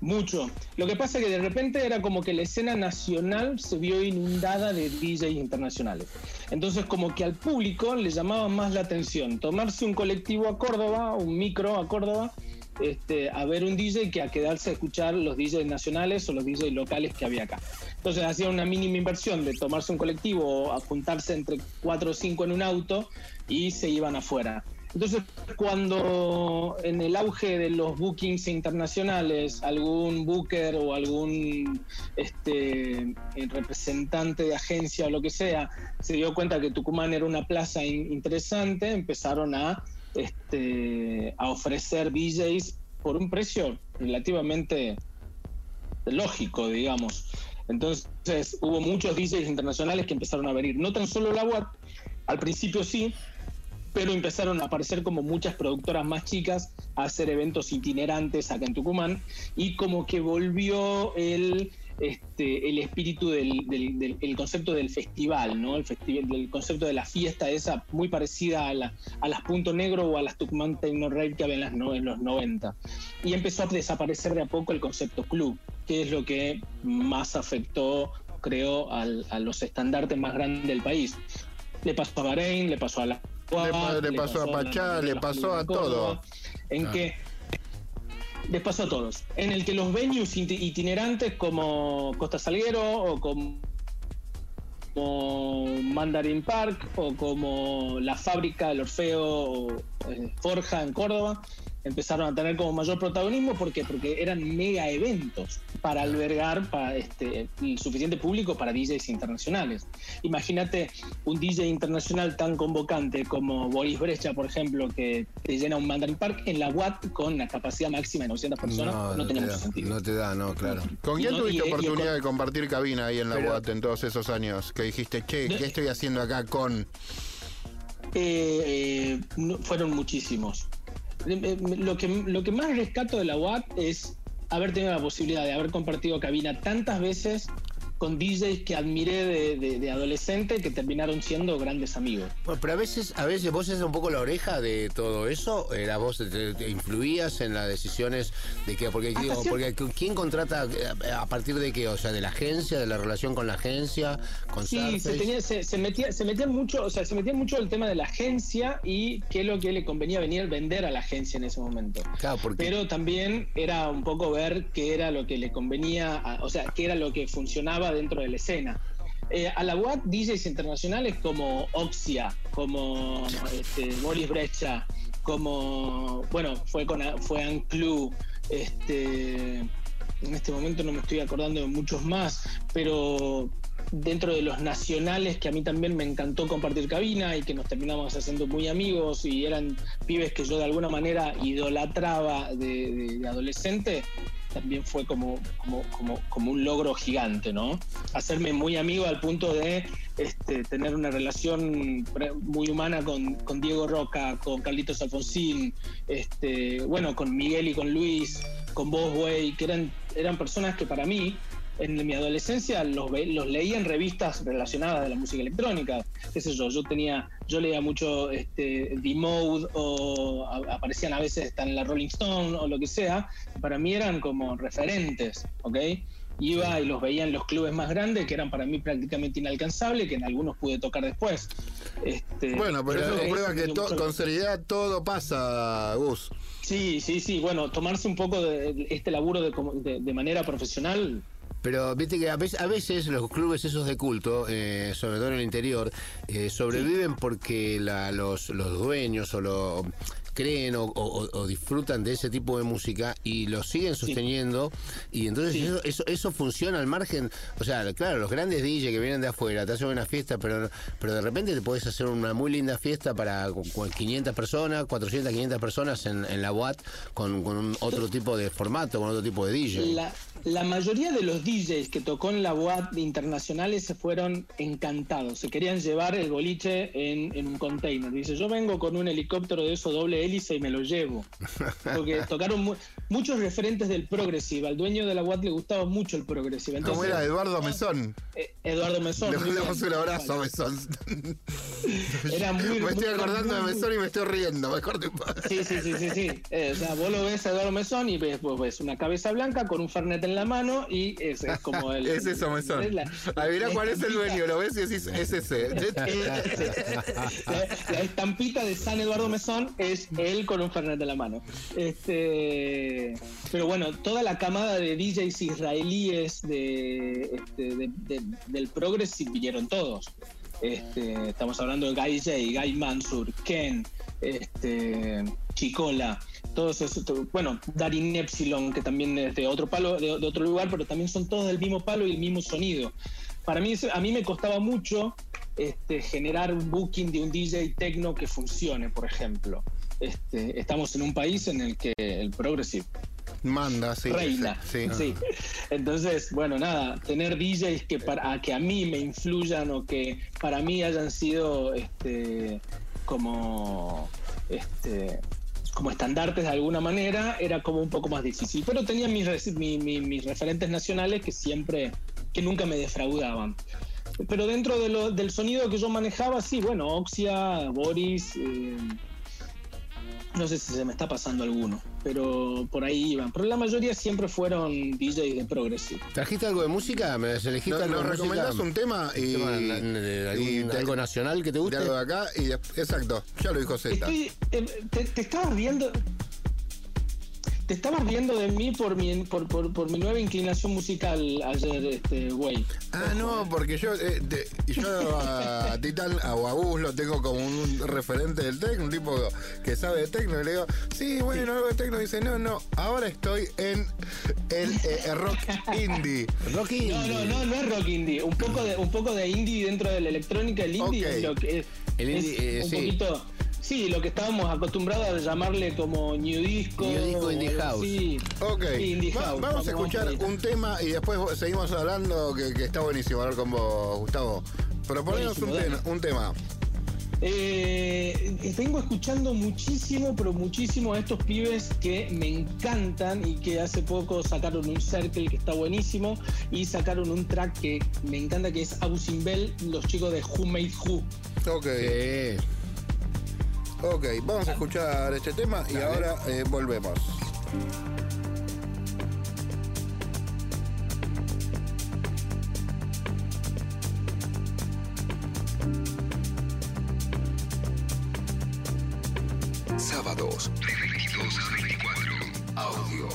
Mucho. Lo que pasa es que de repente era como que la escena nacional se vio inundada de DJs internacionales. Entonces como que al público le llamaba más la atención tomarse un colectivo a Córdoba, un micro a Córdoba, este, a ver un DJ que a quedarse a escuchar los DJs nacionales o los DJs locales que había acá. Entonces hacía una mínima inversión de tomarse un colectivo o juntarse entre cuatro o cinco en un auto y se iban afuera. Entonces, cuando en el auge de los bookings internacionales, algún booker o algún este, representante de agencia o lo que sea se dio cuenta que Tucumán era una plaza in- interesante, empezaron a, este, a ofrecer DJs por un precio relativamente lógico, digamos. Entonces hubo muchos DJs internacionales que empezaron a venir, no tan solo la UAT, al principio sí, pero empezaron a aparecer como muchas productoras más chicas a hacer eventos itinerantes acá en Tucumán y como que volvió el este, el espíritu del, del- del- el concepto del festival, ¿no? El festival, del concepto de la fiesta esa muy parecida a, la- a las Punto Negro o a las Tucumán Techno Rave que había en, las no- en los 90. Y empezó a desaparecer de a poco el concepto club, que es lo que más afectó, creo, al- a los estandartes más grandes del país. Le pasó a Bahrein, le pasó a la Le le pasó a la- Pachá, le pasó a todo. En Ah. que les a todos. En el que los venues iti- itinerantes como Costa Salguero o como, como Mandarin Park o como la fábrica del Orfeo eh, Forja en Córdoba empezaron a tener como mayor protagonismo ¿por qué? porque eran mega eventos para albergar para este, el suficiente público para DJs internacionales. Imagínate un DJ internacional tan convocante como Boris Brecha, por ejemplo, que te llena un Mandarin Park en la UAT con la capacidad máxima de 900 personas, no, tenía te mucho da, sentido. no te da, no, claro. ¿Con quién no- tuviste y- y- oportunidad de compartir cabina ahí en la Pero- UAT en todos esos años? Que dijiste, che, ¿qué estoy haciendo acá con...? Eh, eh, no- fueron muchísimos. Lo que, lo que más rescato de la UAT es haber tenido la posibilidad de haber compartido cabina tantas veces con DJs que admiré de, de- de adolescente que terminaron siendo grandes amigos. Bueno, pero a veces, a veces vos eres un poco la oreja de todo eso, vos te, te influías en las decisiones de que, porque digo, cierto- porque quién contrata eh, a partir de qué, o sea, de la agencia, de la relación con la agencia, con Sí, se, tenía, se, se metía, se metían mucho, o sea, se metían mucho el tema de la agencia y qué es lo que le convenía venir vender a la agencia en ese momento. Claro, porque Pero también era un poco ver qué era lo que le convenía, a- o sea, qué era lo que funcionaba dentro de la escena. Eh, a la UAT, DJs internacionales como Oxia, como este, Boris Brecha, como, bueno, fue con fue Anclu, este, en este momento no me estoy acordando de muchos más, pero dentro de los nacionales que a mí también me encantó compartir cabina y que nos terminamos haciendo muy amigos y eran pibes que yo de alguna manera idolatraba de, de- de adolescente, también fue como, como, como, como un logro gigante, ¿no? Hacerme muy amigo al punto de este, tener una relación muy humana con, con Diego Roca, con Carlitos Alfonsín, este, bueno, con Miguel y con Luis, con Bosway, que eran, eran personas que para mí en mi adolescencia los, los leía en revistas relacionadas de la música electrónica. Qué sé yo, yo tenía, yo leía mucho este, D-Mode o a- aparecían a veces en la Rolling Stone o lo que sea. Para mí eran como referentes, ¿ok? Iba y los veía en los clubes más grandes que eran para mí prácticamente inalcanzables, que en algunos pude tocar después. Este, Bueno, pero eso es- comprueba que to- con seriedad todo pasa, Gus. Sí, sí, sí. Bueno, tomarse un poco de este laburo de, de- de manera profesional Pero viste que a veces, a veces los clubes esos de culto, eh, sobre todo en el interior, eh, sobreviven porque la- los, los dueños o lo creen o, o- o disfrutan de ese tipo de música y lo siguen sosteniendo y entonces Sí. eso, eso, eso funciona al margen, o sea, claro, los grandes DJ que vienen de afuera te hacen una fiesta, pero, pero de repente te podés hacer una muy linda fiesta para con- con 500 personas, 400, 500 personas en, en la UAT con, con un otro tipo de formato, con otro tipo de DJ. La, la mayoría de los DJs que tocó en la UAT internacionales se fueron encantados. Se querían llevar el boliche en, en un container. Dice, yo vengo con un helicóptero de eso doble hélice y me lo llevo. Porque tocaron mu- muchos referentes del Progressive. Al dueño de la UAT le gustaba mucho el Progressive. ¿Cómo Entonces, era? Eduardo Mesón. eh, Eduardo Mesón. Le bien. un abrazo, Mesón. Era muy me estoy acordando de Mesón y me estoy riendo. Mejor te Sí, sí, sí, sí, sí. Eh, o sea, vos lo ves a Eduardo Mesón y ves, pues, ves una cabeza blanca con un fernet en la mano y es, es como el. Es eso, Mesón. es la- Adivina cuál es el dueño, lo ves y decís, es ese. la, la estampita de San Eduardo Mesón es él con un Fernet en la mano. Este, pero bueno, toda la camada de DJs israelíes de, este, de- de- del Progressive vinieron todos. Este, estamos hablando de Guy J, Guy Mansur, Ken, este, Chicola, todos esos, bueno, Darin Epsilon, que también es de otro palo, de, otro lugar, pero también son todos del mismo palo y el mismo sonido. Para mí, a mí me costaba mucho este, generar un booking de un DJ techno que funcione, por ejemplo. Estamos en un país en el que el progressive Manda, sí. reina. Sí. Sí. Entonces, bueno, nada, tener DJs que para a que a mí me influyan o que para mí hayan sido este como este como estandartes de alguna manera era como un poco más difícil, pero tenía mis, reci- mi- mi- mis referentes nacionales que siempre que nunca me defraudaban. Pero dentro de lo- del sonido que yo manejaba, sí, bueno, Oxia, Boris, eh, no sé si se me está pasando alguno, pero por ahí iban. Pero la mayoría siempre fueron DJs de Progressive. ¿Trajiste algo de música? ¿Me elegiste Nos, algo nos de recomendás música? un tema y. tema de- de algún- y te- algo nacional que te guste? De algo de acá y exacto, ya lo dijo Z. Estoy, eh, te, te estabas viendo. Te estabas viendo de mí por mi, por, por, por mi nueva inclinación musical ayer, este, güey. Ah, no, porque yo, eh, yo a Titán a- o a Gus lo tengo como un referente del tecno, un tipo que sabe de tecno, y le digo, sí, bueno, algo de tecno, dice, no, no, ahora estoy en el eh, rock indie. Rocky. No, no, no, no es rock indie. Un poco de, un poco de indie dentro de la electrónica. El indie Ok. es lo que es. El es indie, eh, un sí. poquito. Sí, lo que estábamos acostumbrados a llamarle como New Disco. New Disco, Indie House. Sí. Ok, indie Va- house, vamos a escuchar un tema y después seguimos hablando que, que está buenísimo hablar con vos, Gustavo. Proponenos un, un tema. Eh, vengo escuchando muchísimo, pero muchísimo a estos pibes que me encantan y que hace poco sacaron un circle que está buenísimo y sacaron un track que me encanta que es Abu Simbel, los chicos de Who Made Who. Ok, Sí. Ok, vamos a escuchar este tema y ahora eh, volvemos. Sábados, de 22 a 24. Audio.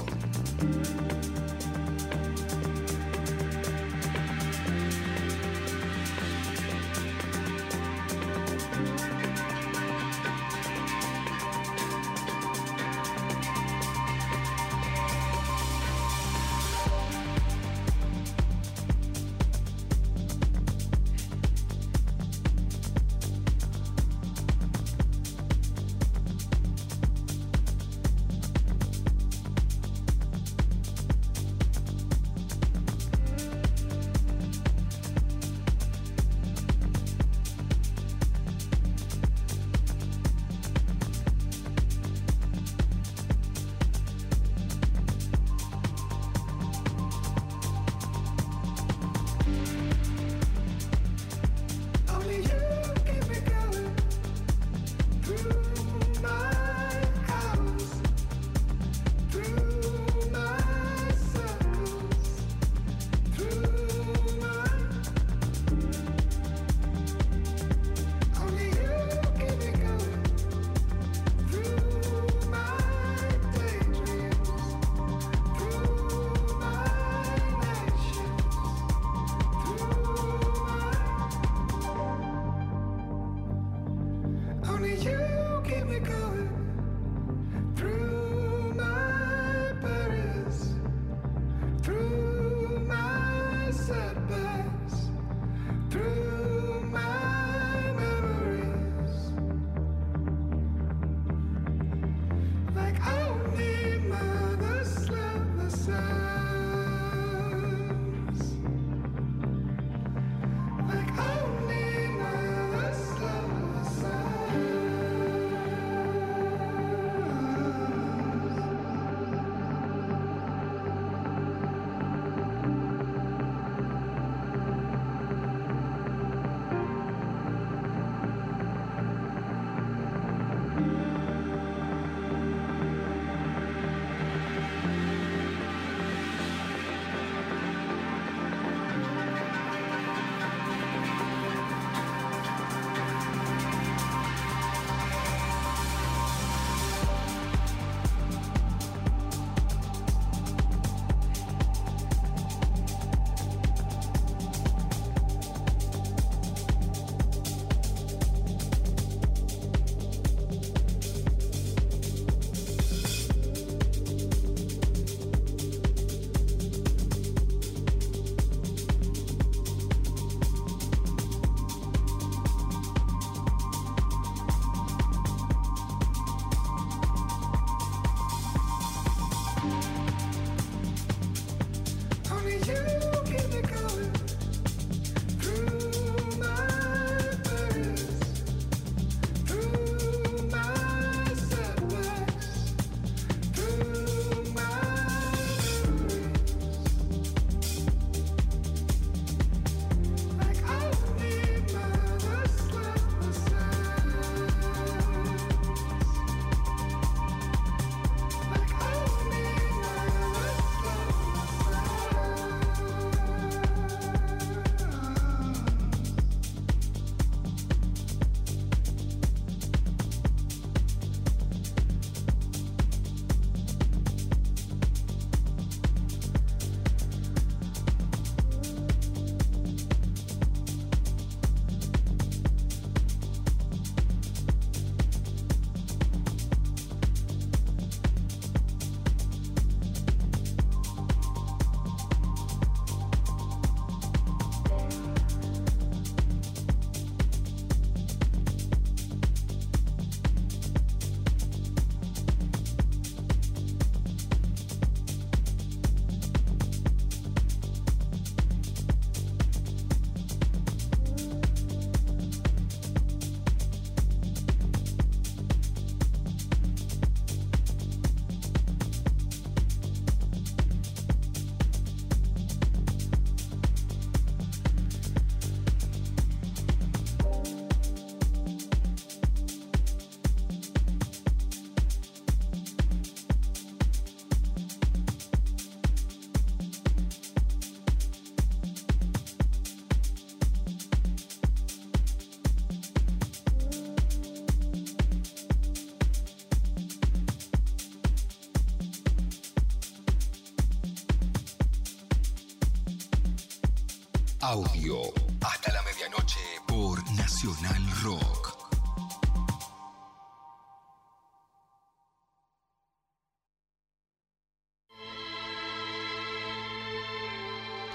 Audio. Hasta la medianoche por Nacional Rock.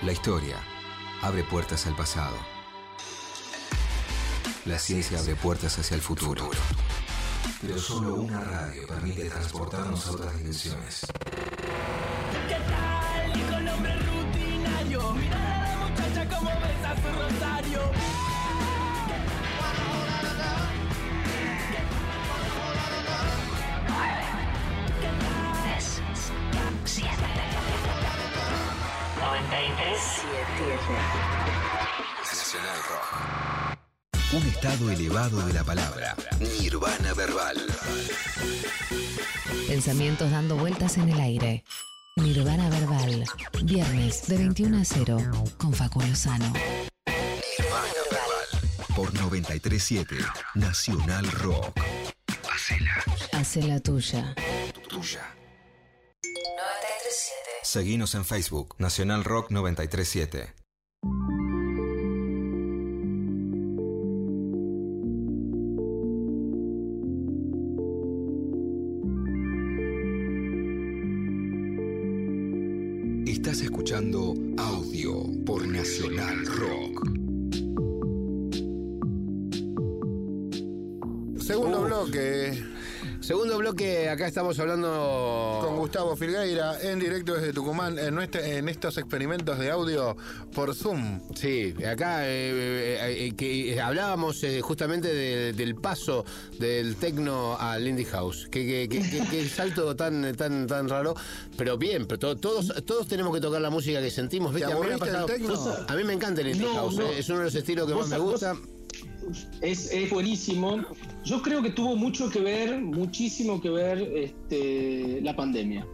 La historia abre puertas al pasado. La ciencia abre puertas hacia el futuro. Pero solo una radio permite transportarnos a otras dimensiones. Pensamientos dando vueltas en el aire. Nirvana Verbal. Viernes de 21 a 0 con Facu Lozano. Nirvana verbal. Por 937 Nacional Rock. Hacela Hace la tuya. tuya. 937. Seguinos en Facebook, Nacional Rock 937. Bloque, acá estamos hablando con Gustavo Filgueira en directo desde Tucumán en, nuestra- en estos experimentos de audio por Zoom. Sí, acá eh, eh, eh, que hablábamos eh, justamente de- del paso del tecno al indie house. Que, que, que- que- que salto tan, tan, tan raro, pero bien, pero to- todos, todos tenemos que tocar la música que sentimos. ¿Te ¿viste? A mí, me ha pasado- a mí me encanta el indie No, house, no. eh, es uno de los estilos que más me vos- gusta. Es, es buenísimo. Yo creo que tuvo mucho que ver, muchísimo que ver este, la pandemia.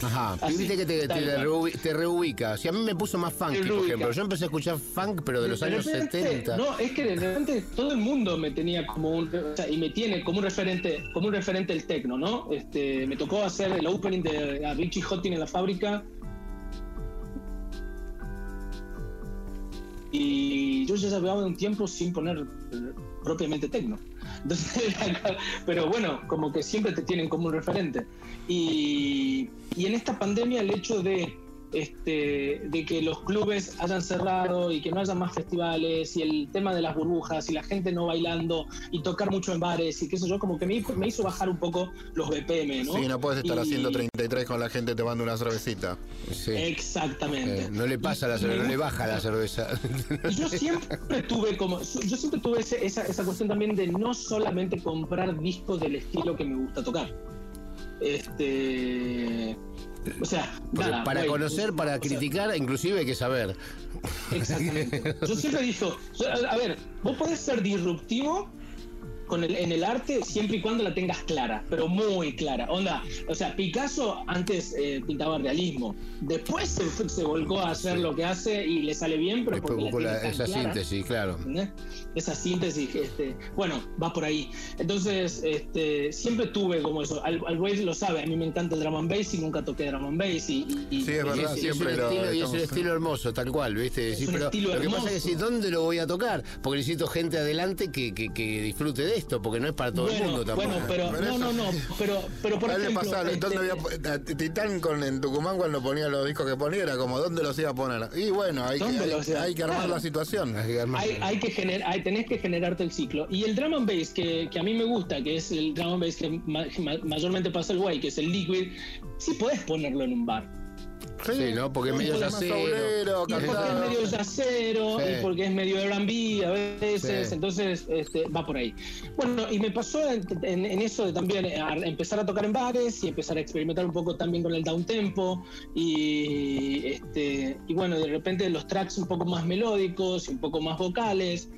Ajá, Así, viste que te, te, te reubica. Si a mí me puso más funky, Te por ejemplo. Yo empecé a escuchar funk, pero de los años repente- 70. No, es que de repente todo el mundo me tenía como un, o sea, y me tiene como un referente, como un referente el tecno, ¿no? Este, me tocó hacer el opening de a Richie Hottin en la fábrica. Y yo ya llevaba un tiempo sin poner eh, propiamente tecno. Pero bueno, como que siempre te tienen como un referente. Y, y en esta pandemia el hecho de, este, de que los clubes hayan cerrado y que no haya más festivales y el tema de las burbujas y la gente no bailando y tocar mucho en bares y qué sé yo, como que me, hizo- me hizo bajar un poco los BPM, ¿no? Sí, no puedes estar Y- haciendo 33 con la gente tomando una cervecita. Sí. Exactamente. Eh, no le pasa la cerveza, no le baja la cerveza. Yo siempre tuve como yo siempre tuve ese- esa, esa cuestión también de no solamente comprar discos del estilo que me gusta tocar este o sea nada, para conocer, o para sea, criticar, inclusive hay que saber. exactamente yo siempre digo a ver vos podés ser disruptivo con el, en el arte siempre y cuando la tengas clara, pero muy clara. Onda, o sea, Picasso antes eh, pintaba realismo, después se, se volcó a hacer lo que hace y le sale bien, pero Después porque la la- esa clara. síntesis, claro. ¿entendés? Esa síntesis, este, bueno, va por ahí. Entonces, este, siempre tuve como eso. Al, al lo sabe, a mí me encanta el drum and bass y nunca toqué drum and bass. Y, y- Sí, es Y verdad, es, y es siempre un lo estilo, y es un estilo hermoso, tal cual, ¿viste? Decís, un pero estilo lo que pasa hermoso. es que ¿dónde lo voy a tocar? Porque necesito gente adelante que, que, que disfrute de esto, porque no es para todo el mundo tampoco. bueno, pero, Pero no, eso- no, no, pero, pero por ejemplo, pasaba, este, ¿dónde había- a Titán con, en Tucumán cuando ponía los discos que ponía era como ¿dónde los iba a poner? Y bueno, hay, que, ¿Dónde hay, que armar Claro. la situación. Hay que armar- hay, hay que generar, hay, tenés que generarte el ciclo. Y el drum and bass que, que a mí me gusta, que es el drum and bass que ma- ma- mayormente pasa el guay, que es el liquid, sí podés ponerlo en un bar. Sí, ¿no? Porque es medio yacero. Y porque es medio yacero, Sí. y porque es medio R&B a veces, Sí. entonces este, va por ahí. Bueno, y me pasó en, en- en eso de también a empezar a tocar en bares y empezar a experimentar un poco también con el down tempo y, este, y bueno, de repente los tracks un poco más melódicos y un poco más vocales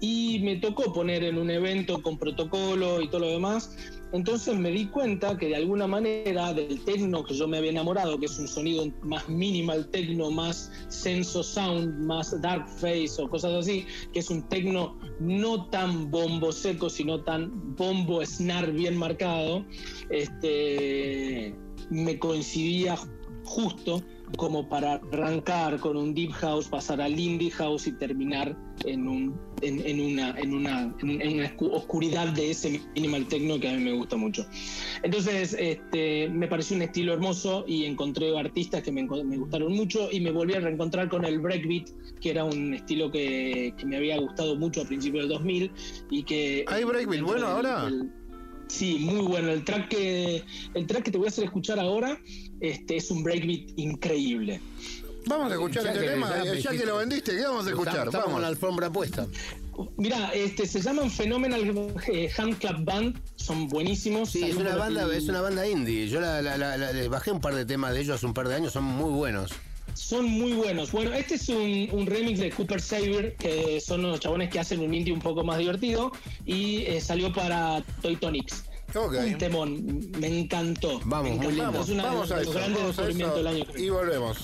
y me tocó poner en un evento con protocolo y todo lo demás. Entonces me di cuenta que de alguna manera del techno que yo me había enamorado, que es un sonido más minimal techno, más senso sound, más dark face o cosas así, que es un techno no tan bombo seco, sino tan bombo snare bien marcado, este, me coincidía justo como para arrancar con un deep house, pasar al indie house y terminar en un en, en una en una en, una oscuridad de ese minimal techno que a mí me gusta mucho. Entonces, este, me pareció un estilo hermoso y encontré artistas que me, me gustaron mucho y me volví a reencontrar con el breakbeat, que era un estilo que, que me había gustado mucho a principios del 2000 y que ¿Hay breakbeat bueno del- ahora? Sí, muy bueno. El track que el track que te voy a hacer escuchar ahora este, es un breakbeat increíble. Vamos a escuchar Ya este que- tema. ya Ya, que lo vendiste, ¿qué vamos a escuchar? Estamos, estamos con la Vamos. alfombra puesta. Mira, este, se llaman Phenomenal eh, Hand Clap Band, son buenísimos. Sí, es una banda, es una banda indie. Yo la, la- la- la- les bajé un par de temas de ellos hace un par de años, son muy buenos. Son muy buenos. Bueno, este es un, un remix de Cooper Saber, que son los chabones que hacen un indie un poco más divertido, y eh, salió para Toy Tonics. Ok. Un temón, me encantó. Vamos, me muy lindo. Es una Vamos de a los eso. grandes vamos a descubrimientos del año. eso. Y volvemos.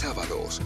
Sábados,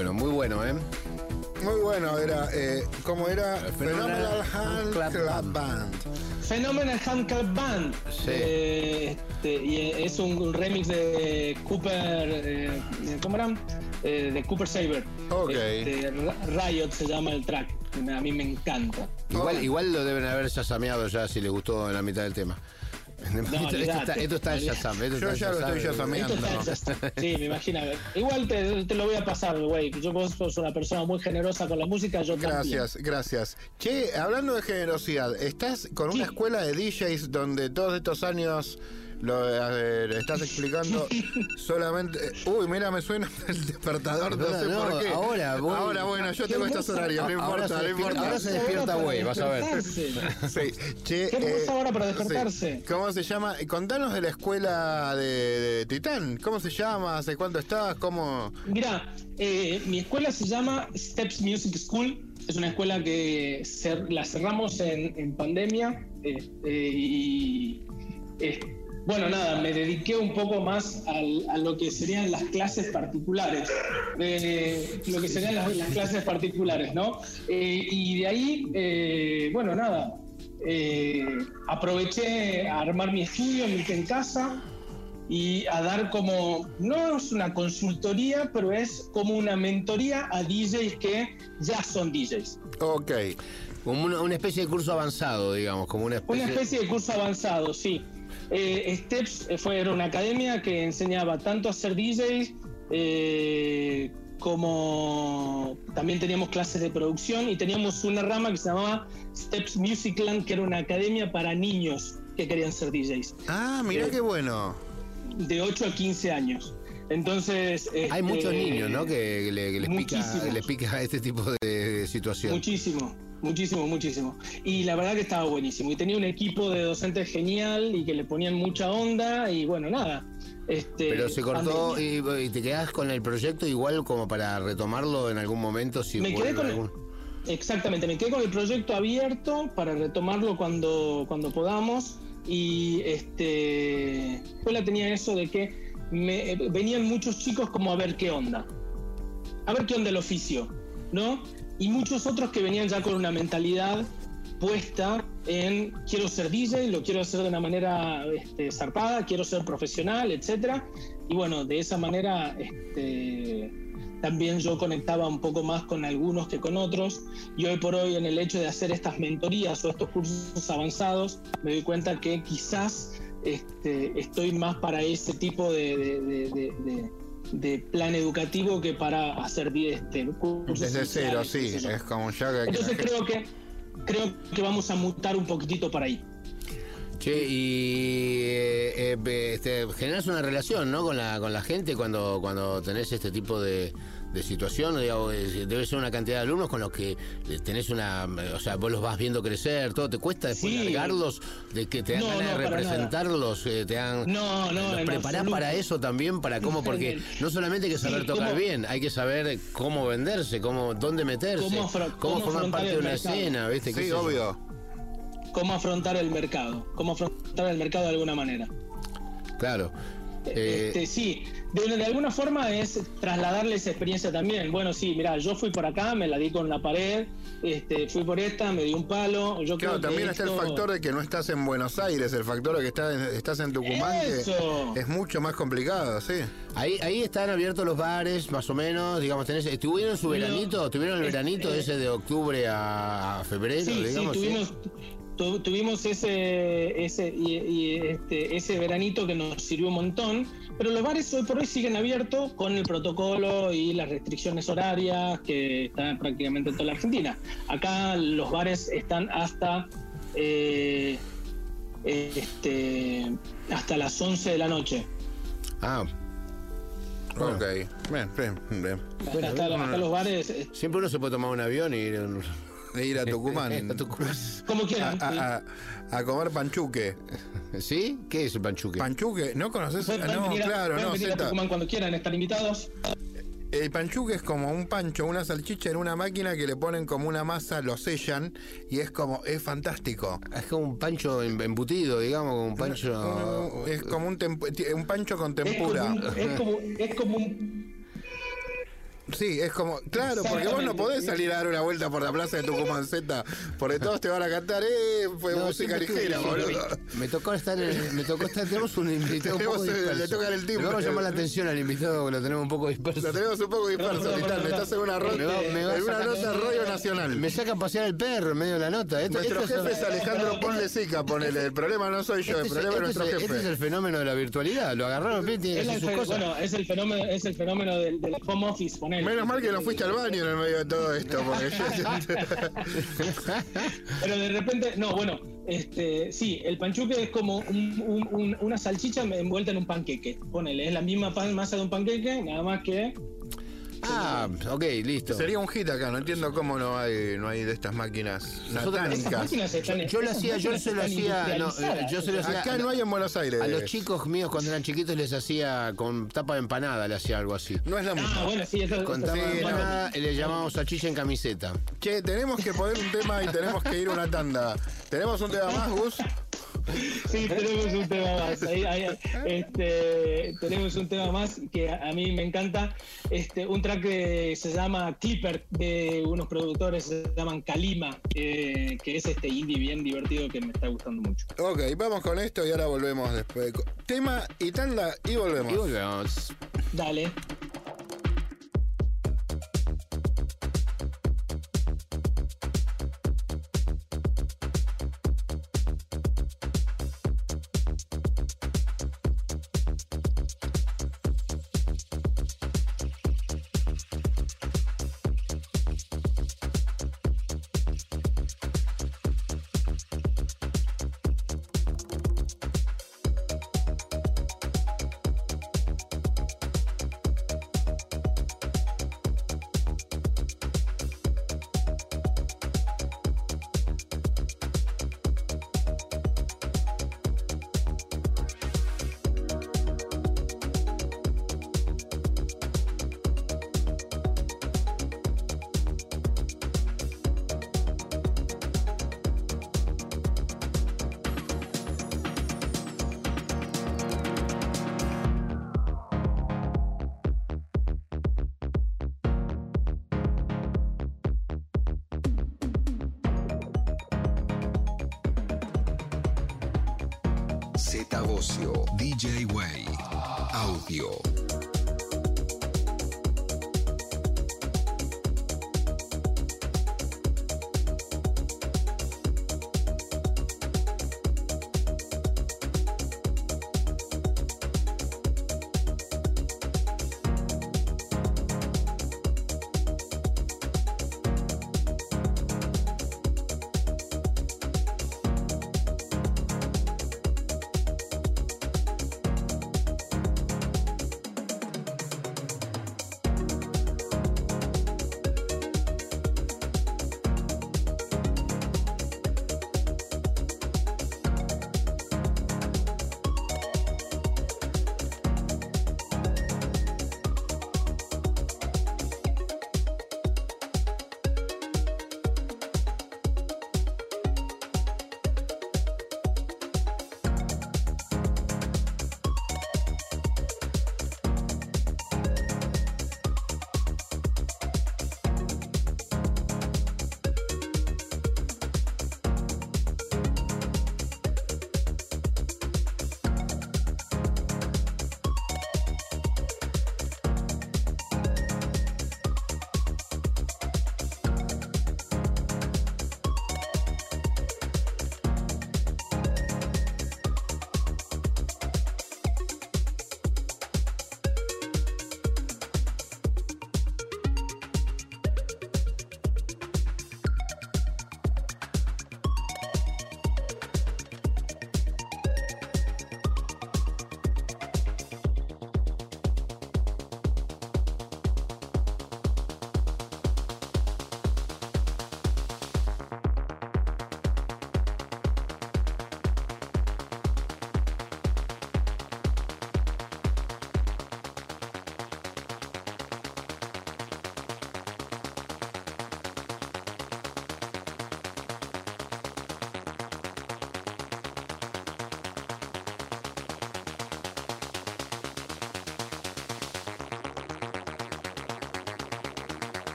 Bueno, muy bueno, ¿eh? Muy bueno, era. Eh, ¿Cómo era? Phenomenal Phenomenal Hand Club Club Band. Band. Phenomenal Hand Club Band. Sí. Eh, este, y es un, remix de Cooper. eh, ¿Cómo era? Eh, de Cooper Saber. Ok. Este, Riot se llama el track. A mí me encanta. Igual, igual lo deben haber yasameado ya si les gustó en la mitad del tema. Esto, esto está, esto está en olvidate. Shazam. esto Yo está ya lo estoy Shazam. yasameando. Esto está hecho. Sí, me imagino. Igual te, te lo voy a pasar, güey. Yo vos sos una persona muy generosa con la música, yo también. Gracias, gracias. Che, hablando de generosidad, ¿estás con una escuela de DJs donde todos estos años lo eh, estás explicando solamente... Uy, mira, me suena el despertador, no sé No, por qué. ahora voy- Ahora, bueno, yo tengo estos horarios, no Ahora importa, se no despierta- importa. ahora se despierta, Ahora güey, vas a ver. Sí, che, Qué eh, hora para sí. despertarse. ¿Cómo se llama? Contanos de la escuela de, de Titán. ¿Cómo se llama? ¿Hace cuánto estás? ¿Cómo...? Mira, eh, mi escuela se llama Steps Music School. Es una escuela que cer- la cerramos en, en pandemia. este, y eh, bueno, nada, me dediqué un poco más al- a lo que serían las clases particulares. Eh, lo que serían las, las clases particulares, ¿no? Eh, y de ahí, eh, bueno, nada. eh, aproveché a armar mi estudio en, en casa, y a dar como, no es una consultoría, pero es como una mentoría a DJs que ya son DJs. Ok. Como una, una especie de curso avanzado, digamos, como una especie, Una especie de curso avanzado, sí. Eh, Steps eh, fue era una academia que enseñaba tanto a ser DJs eh, como también teníamos clases de producción y teníamos una rama que se llamaba Steps Musicland, que era una academia para niños que querían ser DJs, Ah, mira Eh, qué bueno. de 8 a 15 años. Entonces... Hay este, muchos niños, ¿no? Que, le- que les, pica, Muchísimos. les pica este tipo de situación. Muchísimo, muchísimo, muchísimo. Y la verdad que estaba buenísimo. Y tenía un equipo de docentes genial y que le ponían mucha onda y bueno, nada. Este, Pero se cortó y, y te quedás con el proyecto igual como para retomarlo en algún momento si Me quedé con el- algún- Exactamente, me quedé con el proyecto abierto para retomarlo cuando, cuando podamos. Y este, la escuela tenía eso de que me, venían muchos chicos como a ver qué onda. A ver qué onda el oficio, ¿no? Y muchos otros que venían ya con una mentalidad puesta en quiero ser DJ, lo quiero hacer de una manera este, zarpada, quiero ser profesional, etcétera. Y bueno, de esa manera este, también yo conectaba un poco más con algunos que con otros. Y hoy por hoy en el hecho de hacer estas mentorías o estos cursos avanzados, me doy cuenta que quizás este, estoy más para ese tipo de, de- de- de- de- plan educativo que para hacer este, cursos. Desde cero, sí. Es como ya que... Entonces creo que creo que vamos a mutar un poquitito para ahí. Che, y eh, eh, este, generas una relación, ¿no? Con la, con la gente cuando, cuando tenés este tipo de, de situación, digamos, debe ser una cantidad de alumnos con los que tenés una, o sea, vos los vas viendo crecer, todo, ¿te cuesta después Sí. largarlos? ¿De que te dan No, ganas de no, representarlos? eh, ¿Te dan, No, no, ¿Los preparás absoluto. para eso también? ¿Para cómo? Porque no solamente hay que saber Sí, tocar cómo- bien, hay que saber cómo venderse, cómo, dónde meterse, Cómo afro- cómo cómo formar parte de una mercado. escena, ¿viste? ¿Qué Sí, obvio. Cómo afrontar el mercado, cómo afrontar el mercado de alguna manera. Claro. Eh, Este, sí, de, de alguna forma es trasladarle esa experiencia también. Bueno, sí, mira, yo fui por acá, me la di con la pared, este, fui por esta, me di un palo. Yo Claro, creo que también está el factor de que no estás en Buenos Aires, el factor de que estás en, estás en Tucumán, Eso. es mucho más complicado, sí. Ahí, ahí están abiertos los bares, más o menos, digamos, tenés, ¿tuvieron su veranito? ¿Tuvieron el veranito eh. ese de octubre a, a febrero, Sí, sí, digamos? tuvimos, tu- tuvimos ese, ese, y, y, este, ese veranito que nos sirvió un montón, pero los bares hoy por hoy siguen abiertos con el protocolo y las restricciones horarias que están prácticamente en toda la Argentina. Acá los bares están hasta eh, este, hasta las 11 de la noche. Ah, Bueno. Ok. Bien, bien, bien. Hasta, hasta- hasta los bares, eh, siempre uno se puede tomar un avión y ir E ir a Tucumán. a Tucumán. como quieran. a- a- a comer panchuque. ¿Sí? ¿Qué es el panchuque? ¿Panchuque? ¿No conoces? No, venir a- claro, no, venir a. Tucumán cuando quieran, están invitados. El panchuque es como un pancho, una salchicha en una máquina que le ponen como una masa, lo sellan y es como, es fantástico. Es como un pancho em- embutido, digamos, como un pancho... Es como un, un pancho con Es como, tempura. un, es como- es como un Sí, es como, claro, porque vos no podés salir a dar una vuelta por la plaza de Tucumán Z, porque todos te van a cantar, eh, fue No, música ligera, boludo. Me tocó estar en, me tocó estar, tenemos un invitado un poco disperso. le tocan el timbre. Vamos a llamar la atención al invitado que lo tenemos un poco disperso. Lo tenemos un poco disperso, Titán, estás en una, ro- Me va- me va a en una nota rollo nacional. Me saca a pasear el perro en medio de la nota. Esto- Nuestro esto jefe es Alejandro Ponle Sica, ponele. El problema no soy yo, este el es- problema es este nuestro es- Este es jefe. el fenómeno de la virtualidad. Lo agarraron, tiene que hacer sus cosas. bueno, es el fenómeno, es el fenómeno del, del home office, Menos mal que no fuiste al baño en el medio de todo esto, porque Pero de repente, no, bueno, este, sí, el panchuque es como un- un- un- una salchicha envuelta en un panqueque. Ponele, es la misma pan- masa de un panqueque, nada más que. Ah, ok, listo. sería un hit acá. No entiendo cómo no hay, no hay de estas máquinas satánicas. están. Yo lo hacía, yo se lo hacía, no, industrializadas. yo se lo hacía. Acá no hay en Buenos Aires. A los chicos míos cuando eran chiquitos les hacía con tapa de empanada, le hacía algo así. No es lo Ah, mismo. bueno, sí, eso, Con tapa de Sí, no. empanada y le llamamos salchicha en camiseta. Che, tenemos que poner un tema y tenemos que ir a una tanda. ¿Tenemos un tema más, Gus? Sí, tenemos un tema más. Ahí- ahí, este, tenemos un tema más que a a mí me encanta. Este, un track que se llama Clipper de unos productores que se llaman Kalima, eh, que es este indie bien divertido que me está gustando mucho. Ok, vamos con esto y ahora volvemos después. Tema y tanda y volvemos. Y volvemos. Dale. DJ Way, Audio.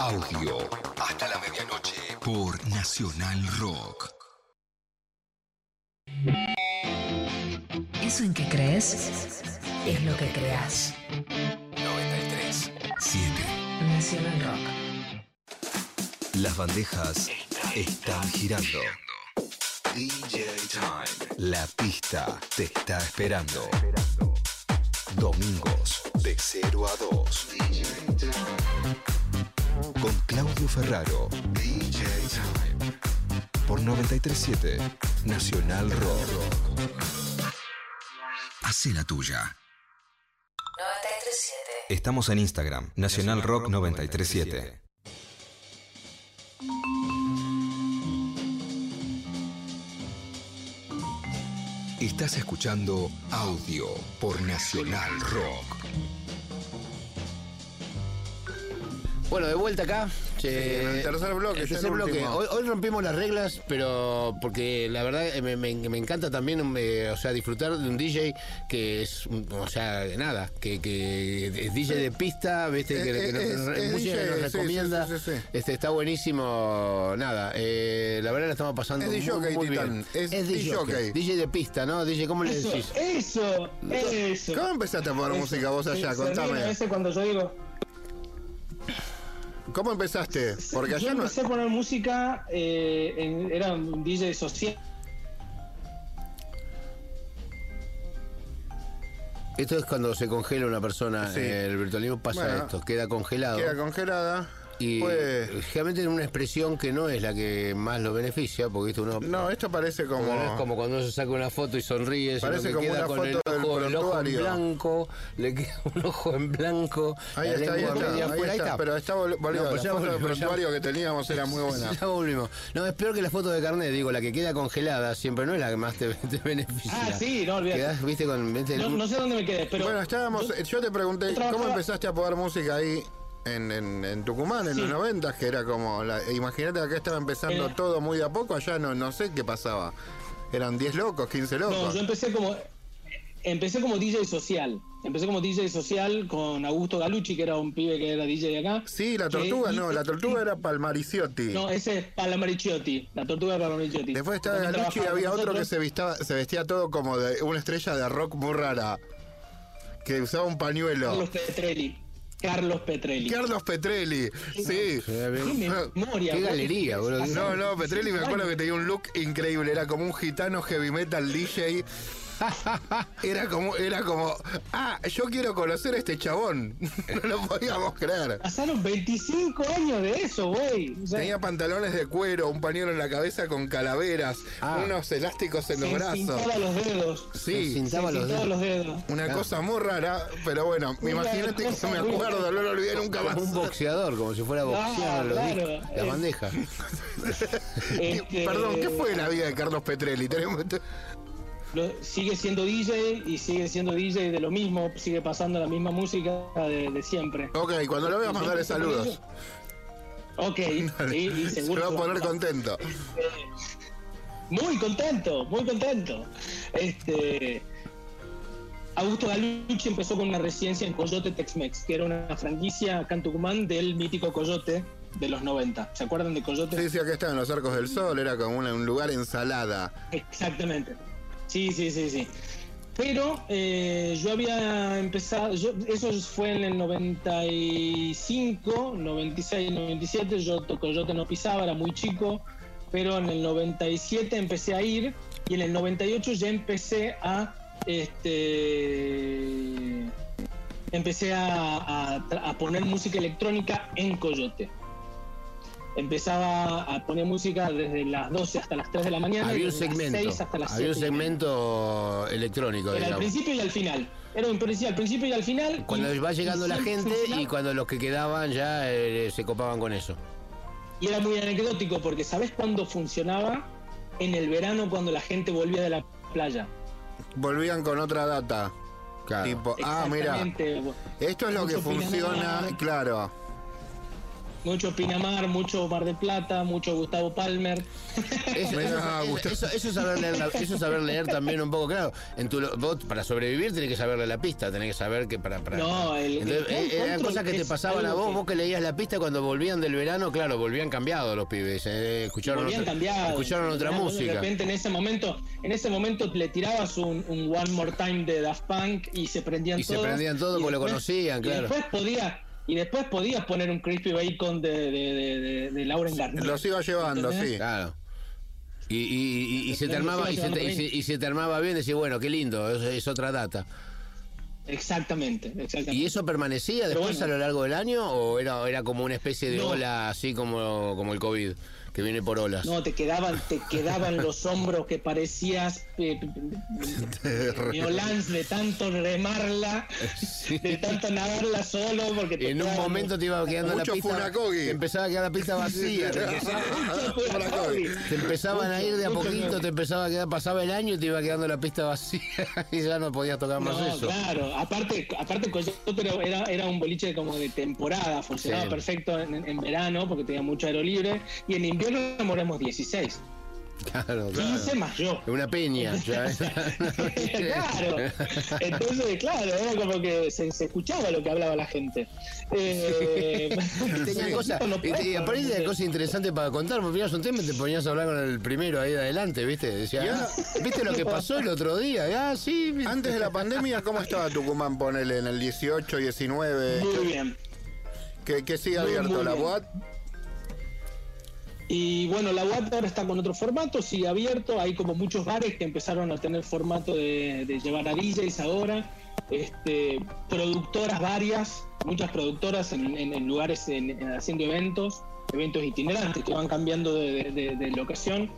Audio. Hasta la medianoche. Por Nacional Rock. Eso en que crees es lo que creas. 93. 7. Nacional Rock. Las bandejas están girando. DJ Time. La pista te está esperando. DJ Time. Por 937 Nacional Rock. Hace la tuya. 937. Estamos en Instagram, Nacional Rock 937. Estás escuchando audio por Nacional Rock. Bueno, de vuelta acá. En el tercer bloque, el ya tercer el bloque. último. Hoy, hoy rompimos las reglas, pero porque la verdad eh, me, me- me encanta también, eh, o sea, disfrutar de un DJ que es, un- o sea, nada, que, que es DJ de pista, viste, que, que nos- es- nos- es música que DJ, nos sí, recomienda. sí, sí, sí. Este está buenísimo, nada. eh, la verdad la estamos pasando Es muy, DJ, muy Titán, bien. es DJ, DJ. DJ de pista, ¿no? DJ, ¿cómo le decís? eso, eso. ¿Cómo empezaste a poner Eso. música vos allá? Contame. veces cuando yo digo. ¿Cómo empezaste? Porque yo allá no. empecé a poner música, eh, en- era un DJ social. Esto es cuando se congela una persona, Sí. el virtualismo pasa Bueno, esto, queda congelado. Queda congelada. Y Pues. generalmente en una expresión que no es la que más lo beneficia, porque ¿viste? uno No, esto parece como. no es como cuando uno se saca una foto y sonríe, sino Parece que como queda una con foto el del ojo, el ojo en blanco, le queda un ojo en blanco, Ahí está, ahí está, media ahí afuera, está, Pero está vol- volvió. No, pues la ya foto del prontuario que teníamos era muy buena. Ya volvimos. No, es peor que la foto de carnet, digo, la que queda congelada siempre no es la que más te, te beneficia. Ah, sí, no olvidate. Quedás, viste, con... viste, No, no sé dónde me quedé, pero. Bueno, estábamos. Yo te pregunté, yo trabajaba- ¿cómo empezaste a poner música ahí en, en, en Tucumán en Sí. los 90? Que era como. Imagínate acá estaba empezando Era- todo muy de a poco, allá no, no sé qué pasaba. Eran 10 locos, 15 No, locos. yo empecé como. Empecé como DJ social. Empecé como DJ social con Augusto Galucci, que era un pibe que era DJ de acá. Sí, la Que- tortuga no, la tortuga era Palmariciotti. No, ese es Palamaricciotti. La tortuga de Palamaricciotti. Después estaba También Galucci y había otro que se, vistaba, se vestía todo como de una estrella de rock muy rara. Que usaba un pañuelo. Carlos Petrelli. Carlos Petrelli. Carlos Petrelli, sí. Qué memoria. Qué galería, boludo. No, no, Petrelli me acuerdo que tenía un look increíble, era como un gitano heavy metal DJ. Era como, era como, ah, yo quiero conocer a este chabón. No lo podíamos creer. Pasaron 25 años de eso, güey. O sea, Tenía pantalones de cuero, un pañuelo en la cabeza con calaveras, Ah. unos elásticos en los se brazos. pintaba los dedos. Se Sí, cintaba se los pintaba dedos. los dedos. una Claro. cosa muy rara, pero bueno, Una imagínate que me acuerdo, no lo olvidé nunca más. Como un boxeador, como si fuera boxeando los claro. discos, las Eh, bandejas. Este, Perdón, ¿qué fue la vida de Carlos Petrelli? Tenemos- lo- sigue siendo DJ y sigue siendo DJ de lo mismo, sigue pasando la misma música de, de siempre. Ok, cuando lo veas mandarle saludos. Ok, y, y Se seguro. va a se poner contento. Muy contento, muy contento. Este. Augusto Galucci empezó con una residencia en Coyote Tex-Mex, que era una franquicia acá en Tucumán del mítico Coyote de los 90. ¿Se acuerdan de Coyote? Sí, sí, acá estaba en los Arcos del Sol, era como una- un lugar ensalada. Exactamente. Sí, sí, sí, sí. Pero eh, yo había empezado, yo- eso fue en el 95, 96, 97, yo Coyote no pisaba, era muy chico, pero en el 97 empecé a ir y en el 98 ya empecé a, este, empecé a poner música electrónica en Coyote. Empezaba a poner música desde las 12 hasta las 3 de la mañana. Había un las segmento, 6 hasta las había un 7 y media. segmento electrónico, Era al principio y al final. Era un principio, al principio y al final. Cuando y- va llegando la gente funcionaba. y cuando los que quedaban ya eh, se copaban con eso. Y era muy anecdótico porque ¿sabés cuándo funcionaba? En el verano cuando la gente volvía de la playa. Volvían con otra data. Claro. Tipo, ah, mira, esto es lo que funciona, claro. Mucho Pinamar, mucho Mar de Plata, mucho Gustavo Palmer. Eso, Mirá, eso- eso- es saber leer, la- eso es saber leer también un poco, claro. En tu, vos, para sobrevivir tenés que saberle la pista, tenés que saber que para... para No, el- Entonces, el- eh, era había otro cosas que te pasaban a vos, que- vos que leías la pista cuando volvían del verano, claro, volvían cambiados los pibes, eh, escucharon, volvían otra, cambiados. escucharon otra De música. repente en ese momento, en ese momento le tirabas un, un One More Time de Daft Punk y se prendían Y se prendían todos y porque lo conocían, claro. Y después podía y después podías poner un Crispy Bacon de, de, de, de, de Lauren Garnier. Los iba llevando, ¿Entendés? sí. Claro. Y, y- y- y se te armaba, y se te, se- y se te armaba bien, decís, bueno, qué lindo, es, es otra data. Exactamente, exactamente. ¿Y eso permanecía después bueno. a lo largo del año o era, era como una especie de No. ola así como, como el COVID, que viene por olas? No, te quedaban, te quedaban los hombros que parecías eh, de tanto remarla, de tanto nadarla solo, porque te En un momento te iba quedando Mucho la pista. Funakogi. Te empezaba a quedar la pista vacía. te, Mucho Funakogi. te empezaban a ir de a poquito, te empezaba a quedar, pasaba el año y te iba quedando la pista vacía y ya no podías tocar más No, eso. claro, aparte, aparte Coyote era- era, era un boliche como de temporada, funcionaba Sí. perfecto en, en verano porque tenía mucho aero libre, y en invierno moramos 16, Claro, claro. 15 más yo. Una peña. ya. claro. Entonces, claro, era como que se, se escuchaba lo que hablaba la gente. Eh, Tenía sí, cosas, no y, y de cosas interesantes para contar, me ponías un tema y te ponías a hablar con el primero ahí de adelante, ¿viste? Decía. "Ah, ¿viste lo que pasó el otro día? Ah, sí. ¿viste?". Antes de la pandemia, ¿cómo estaba Tucumán? Ponele en el 18, 19. Muy bien. Que, que sigue Muy, abierto muy la bien. boat. Y bueno, la UAT ahora está con otro formato, sigue abierto. Hay como muchos bares que empezaron a tener formato de, de llevar a DJs ahora. Este, productoras varias, muchas productoras en, en- lugares en- en- haciendo eventos, eventos itinerantes que van cambiando de- de locación.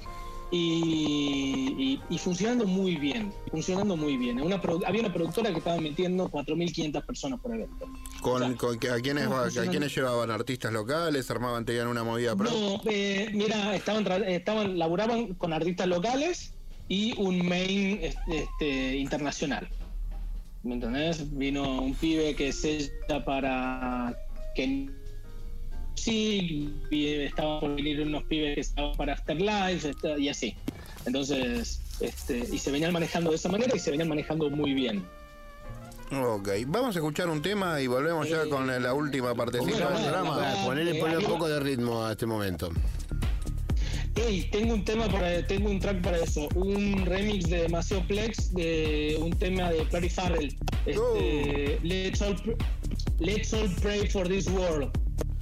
Y, y- y funcionando muy bien, funcionando muy bien. Una había una productora que estaba metiendo 4.500 personas por evento. Con, O sea, con- ¿a, quiénes, a quiénes llevaban artistas locales? ¿Armaban, tenían una movida pro? No, eh, mira, estaban, estaban, laburaban con artistas locales y un main este, este, internacional. ¿Me entendés? Vino un pibe que sella para que sí, y estaban por venir unos pibes que estaban para Afterlife y así. Entonces, este, y se venían manejando de esa manera y se venían manejando muy bien. Ok, vamos a escuchar un tema y volvemos ya Eh, con la, última partecita bueno, del programa. ponle un poco de ritmo a este momento. Hey, tengo un tema para, tengo un track para eso, un remix de Maceo Plex de un tema de Perry Farrell. Este, Oh. let's, all, pr- let's all pray for this world.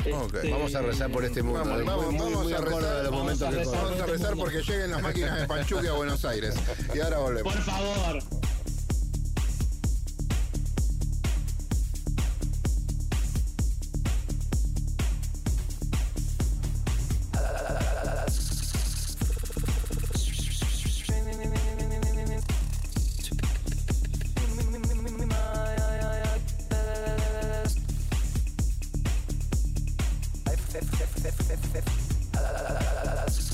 Este, Vamos a rezar por este mundo. Vamos, muy, vamos, muy, vamos muy a rezar, a los vamos momentos a que rezar. corren. Vamos a rezar porque lleguen las máquinas de Panchuque a Buenos Aires. Y ahora volvemos. Por favor. Sábados de 22 a 24. Audio.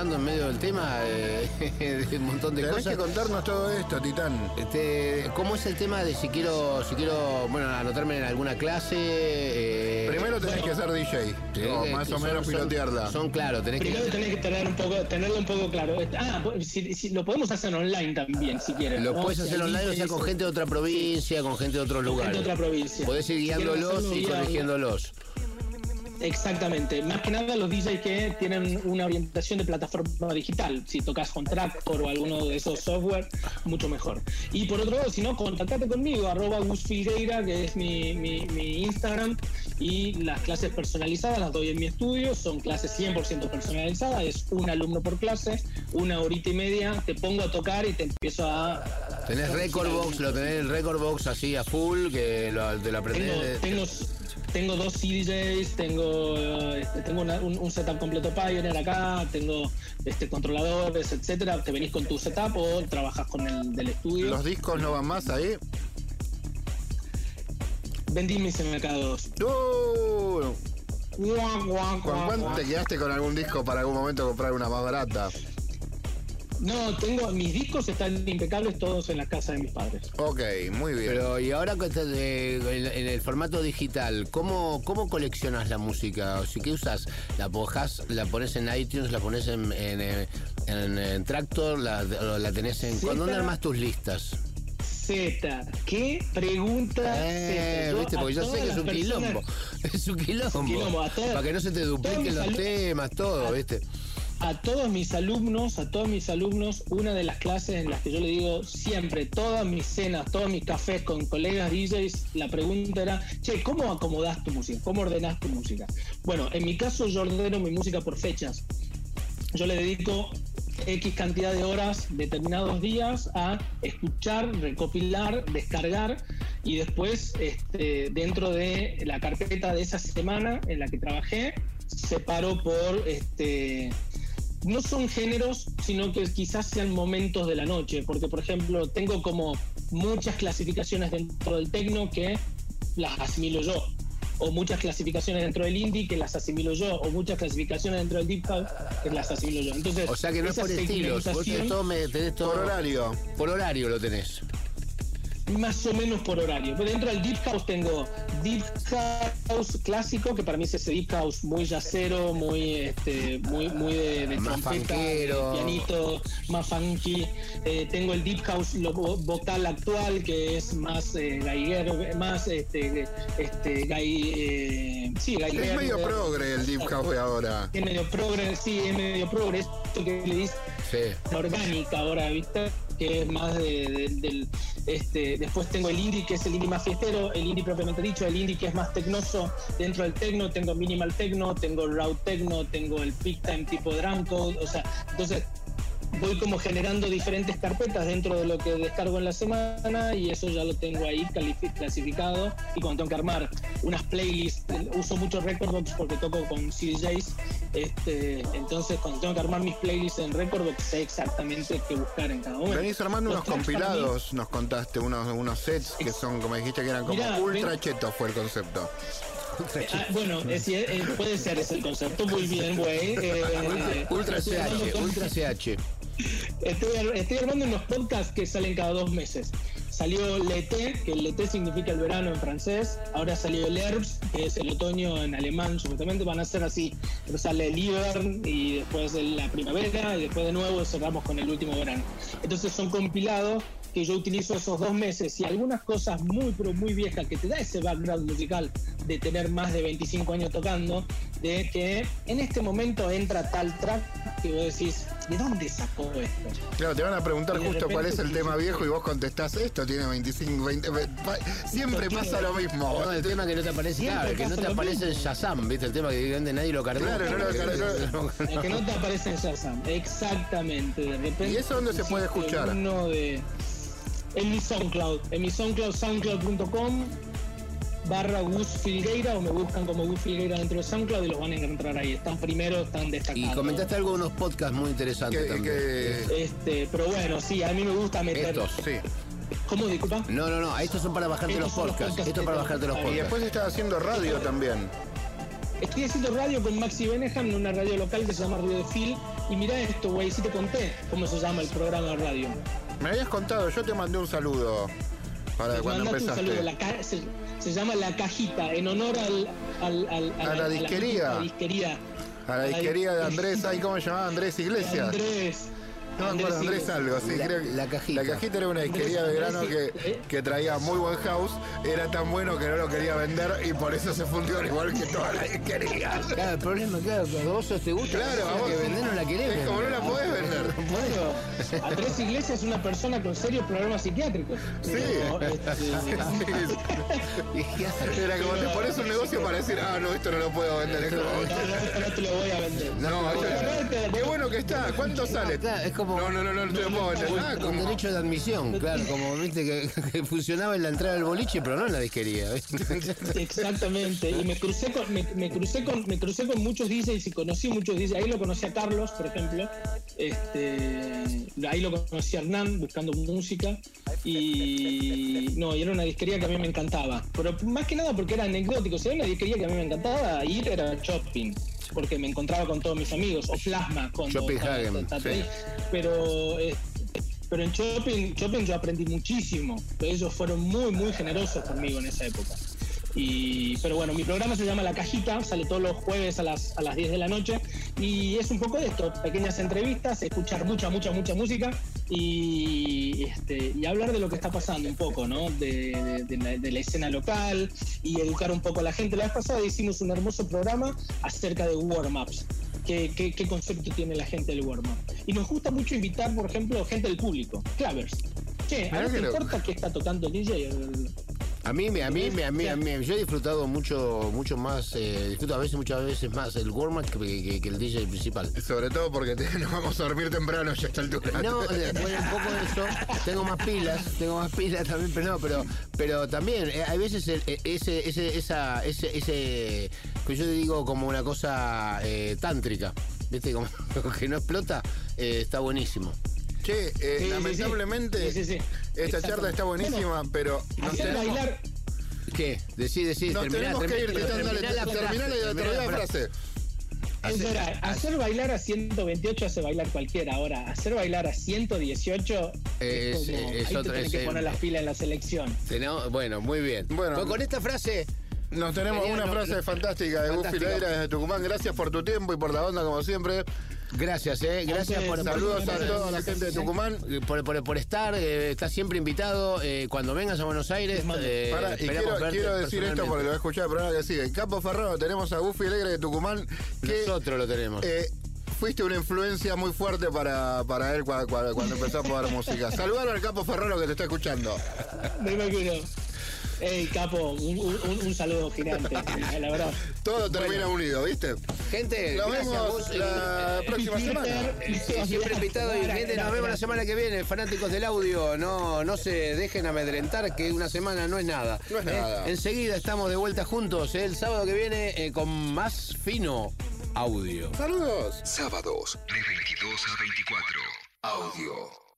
Charlando en medio del tema eh, de un montón de Tenés cosas. que contarnos todo esto, Titán. Este, ¿Cómo es el tema de si quiero, si quiero, bueno, anotarme en alguna clase? eh, Primero tenés que ser DJ. sí, o que- más o son- menos son- pilotearla. Son, claro, tenés Primero que. tenés que tener un poco, tenerlo un poco claro. Ah, pues, si, si- lo podemos hacer online también, si quieres. Lo ¿no? puedes hacer online, o sea, con gente de otra provincia, con gente de otros gente lugares. de otra provincia. Podés ir guiándolos y corrigiéndolos. Exactamente, más que nada los DJs que tienen una orientación de plataforma digital, si tocas con Tractor o alguno de esos software, mucho mejor. Y por otro lado, si no, contactate conmigo, arroba Gus Filgueira, que es mi, mi- mi Instagram, y las clases personalizadas las doy en mi estudio, son clases 100% personalizadas, es un alumno por clase, una horita y media, te pongo a tocar y te empiezo a... Tenés Record Box, lo tenés el Record Box así a full, que lo, te lo aprendés. tengo, tengo dos CDJs, tengo, eh, este, tengo una- un, un setup completo Pioneer acá, tengo este, controladores, etcétera. Te venís con tu setup o trabajas con el del estudio. Los discos no van más ahí. Vendí mis MK2. ¡Uh! Guau, guau, ¿Con guau, cuánto te quedaste con algún disco para algún momento comprar una más barata? No, tengo, mis discos están impecables todos en la casa de mis padres. Ok, muy bien. Pero, y ahora de- en, el formato digital, ¿cómo, cómo coleccionas la música? O si, ¿Qué usas? ¿La bajás, la pones en iTunes, la pones en, en, en, en Tractor, la, la tenés en... Sí, ¿Dónde está. armas tus listas? Z, ¿qué pregunta? Eh, Z? Yo viste, porque yo sé que es un personas- quilombo. Es un quilombo. quilombo, a todas- Para que no se te dupliquen los temas, todo, ¿viste? A todos mis alumnos, a todos mis alumnos, una de las clases en las que yo le digo siempre, todas mis cenas, todos mis cafés con colegas DJs, la pregunta era, che, ¿cómo acomodás tu música? ¿Cómo ordenás tu música? Bueno, en mi caso yo ordeno mi música por fechas. Yo le dedico X cantidad de horas determinados días a escuchar, recopilar, descargar y después este, dentro de la carpeta de esa semana en la que trabajé separo por este no son géneros, sino que quizás sean momentos de la noche, porque por ejemplo tengo como muchas clasificaciones dentro del tecno que las asimilo yo, o muchas clasificaciones dentro del indie que las asimilo yo, o muchas clasificaciones dentro del deep house que las asimilo yo. Entonces, O sea que no es por estilos, vos todo, tenés todo- Por horario. Por horario lo tenés. Más o menos por horario. Dentro del Deep House tengo Deep House clásico, que para mí es ese Deep House muy yacero, muy este, muy, muy de, de Más trompeta, de pianito, más funky. Eh, tengo el Deep House lo- vocal actual, que es más eh, gaiguero, más este, este gai, eh, sí, Es medio progre el Deep House de ahora. Es medio progre, sí, es medio progre. Esto que le dice Orgánica ahora, ¿viste? Que es más de, de- del. Este, después tengo el indie, que es el indie más fiestero, el indie propiamente dicho, el indie que es más tecnoso. Dentro del tecno tengo minimal tecno, tengo raw tecno, tengo el peak time tipo drum code, o sea, entonces voy como generando diferentes carpetas dentro de lo que descargo en la semana y eso ya lo tengo ahí clasificado y cuando tengo que armar unas playlists eh, uso mucho Recordbox porque toco con CDJs este, entonces cuando tengo que armar mis playlists en Recordbox sé exactamente qué buscar en cada uno Venís armando Los unos compilados, nos contaste, unos, unos sets que son, como dijiste, que eran como Mirá, ultra ven- chetos fue el concepto. Ah, bueno, es- eh, puede ser ese el concepto, muy bien, güey. Eh, Ultra armando CH, Ultra CH. Estoy, estoy armando unos podcasts que salen cada dos meses. Salió l'été, que el l'été significa el verano en francés. Ahora salió el Herbst, que es el otoño en alemán, supuestamente. Van a ser así. Pero sale el Hibern y después la primavera y después de nuevo cerramos con el último verano. Entonces son compilados que yo utilizo esos dos meses y algunas cosas muy, pero muy viejas que te da ese background musical de tener más de 25 años tocando, de que en este momento entra tal track que vos decís, ¿de dónde sacó esto? Claro, te van a preguntar justo cuál es el te tema viejo y vos contestás esto, tiene 25, 20, ve- pa- siempre Esto pasa lo mismo. No, el tema que no te aparece, claro, el que no te aparece en. Shazam, ¿viste? El tema que directamente nadie lo cargó. Claro, no lo cargó. El que no te aparece en Shazam, exactamente. De repente ¿Y eso dónde se puede escuchar? Uno de, en mi SoundCloud, en mi SoundCloud, soundcloud.com barra Gus Filgueira o me buscan como Gus Filgueira dentro de SoundCloud y los van a encontrar ahí. Están primero, están destacados. Y comentaste algo de unos podcasts muy interesantes Que- también. que- Este, pero bueno, sí, a mí me gusta meter. Estos. sí. ¿Cómo disculpa? No, no, no, estos son para bajarte Estos los podcasts. podcasts Esto es para bajarte los tengo. Y podcasts. después estás haciendo radio también. estoy haciendo radio con Maxi Beneham en una radio local que se llama Radio de Phil. Y mirá esto, güey, si te conté cómo se llama el programa de radio. Me habías contado, yo te mandé un saludo para Te cuando mandate un empezaste. saludo, la ca- se, se llama La Cajita, en honor al, al- al- A la disquería. a la disquería. A la disquería de Andrés, ¿ay cómo se llamaba? Andrés Iglesias. Andrés. No me acuerdo, Andrés algo, sí, La- creo que- la cajita. La cajita era una disquería de grano que, que traía muy buen house, era tan bueno que no lo quería vender y por eso se fundió al igual que todas las disquerías. Claro, el problema, claro, a vos sos te gusta. Claro, vos que vendés no la querés. Es como no la podés Bueno, Andrés Iglesias es una persona con serios problemas psiquiátricos. Sí. Pero, este, Era como te pones un negocio para decir, ah, no, esto no lo puedo vender. Es como, no, no, esto no te lo voy a vender. no, esto- qué bueno que está, ¿cuánto sale? Claro, es como- No, no, no, no, no te lo puedo vender. Ah, Con como- derecho de admisión, claro, como viste que, que funcionaba en la entrada del boliche, pero no en la disquería. ¿viste? Exactamente. Y me crucé con, me, me crucé con, me crucé con muchos DJs y conocí muchos DJs. Ahí lo conocí a Carlos, por ejemplo. Este, ahí lo conocí a Hernán buscando música. Y no, y era una disquería que a mí me encantaba. Pero más que nada porque era anecdótico. Si era una disquería que a mí me encantaba ir era shopping. Porque me encontraba con todos mis amigos. O plasma con sí. Pero eh, pero en Shopping, Shopping yo aprendí muchísimo. Ellos fueron muy, muy generosos conmigo en esa época. Y, pero bueno, mi programa se llama La Cajita, sale todos los jueves a las, a las 10 de la noche y es un poco de esto, pequeñas entrevistas, escuchar mucha, mucha, mucha música y, este, y hablar de lo que está pasando un poco, ¿no? De, de- de la, de la escena local y educar un poco a la gente. La vez pasada hicimos un hermoso programa acerca de warm-ups. ¿Qué, qué, qué concepto tiene la gente del warm-up? Y nos gusta mucho invitar, por ejemplo, gente del público, clavers. Che, ¿a que te importa qué está tocando el DJ? A mí, me- a mí, me- a mí, a mí, yo he disfrutado mucho, mucho más, eh, disfruto a veces, muchas veces más el warm que, que- que el DJ principal. Sobre todo porque te- nos vamos a dormir temprano ya a esta altura. No, bueno, un poco de eso. Tengo más pilas, tengo más pilas también, pero no, pero, pero también eh, hay veces el- eh, ese, ese, esa, ese, ese, que yo digo como una cosa eh, tántrica, viste, como que no explota, eh, está buenísimo. Che, eh, Sí, sí, sí. lamentablemente Sí, sí, sí. esta charla está buenísima, pero nos Hacer tenemos, bailar, ¿Qué? Decí, decí, nos terminá, tenemos que ir. terminá, la frase, es verdad, hacer bailar a 128 hace bailar cualquiera. Ahora, hacer bailar a 118 Eh, es es- como, es ahí otra- te tenés es, que eh, poner las pilas en la selección. Tenemos- Bueno, muy bien. Bueno. Pues con esta frase, Nos tenemos Venía, una no, frase no, fantástica de Buffy. Leira desde Tucumán. Gracias por tu tiempo y por la onda como siempre. Gracias, eh, gracias por, Saludos a toda la gente de Tucumán. por, por- por estar, eh, estás siempre invitado. eh, cuando vengas a Buenos Aires, eh, Pará, y quiero, decir esto porque lo a escuchar el programa que sigue. En Campo Ferraro tenemos a Buffy Alegre de Tucumán que Nosotros lo tenemos. eh, fuiste una influencia muy fuerte para, para él cua- cua- cuando, empezó a poner música. Saludar al Capo Ferraro que te está escuchando. Me imagino. Ey, capo, un, un- un saludo gigante, la verdad. Todo termina unido, ¿viste? gente, Nos a vemos vos. la eh, próxima semana. Sí, siempre invitado y gente, nos vemos la semana que viene, fanáticos del audio, no, no se dejen amedrentar que una semana no es nada. No es Eh, nada. Enseguida estamos de vuelta juntos, eh, el sábado que viene eh, con más fino audio. Saludos. Sábados de 22 a 24. Audio.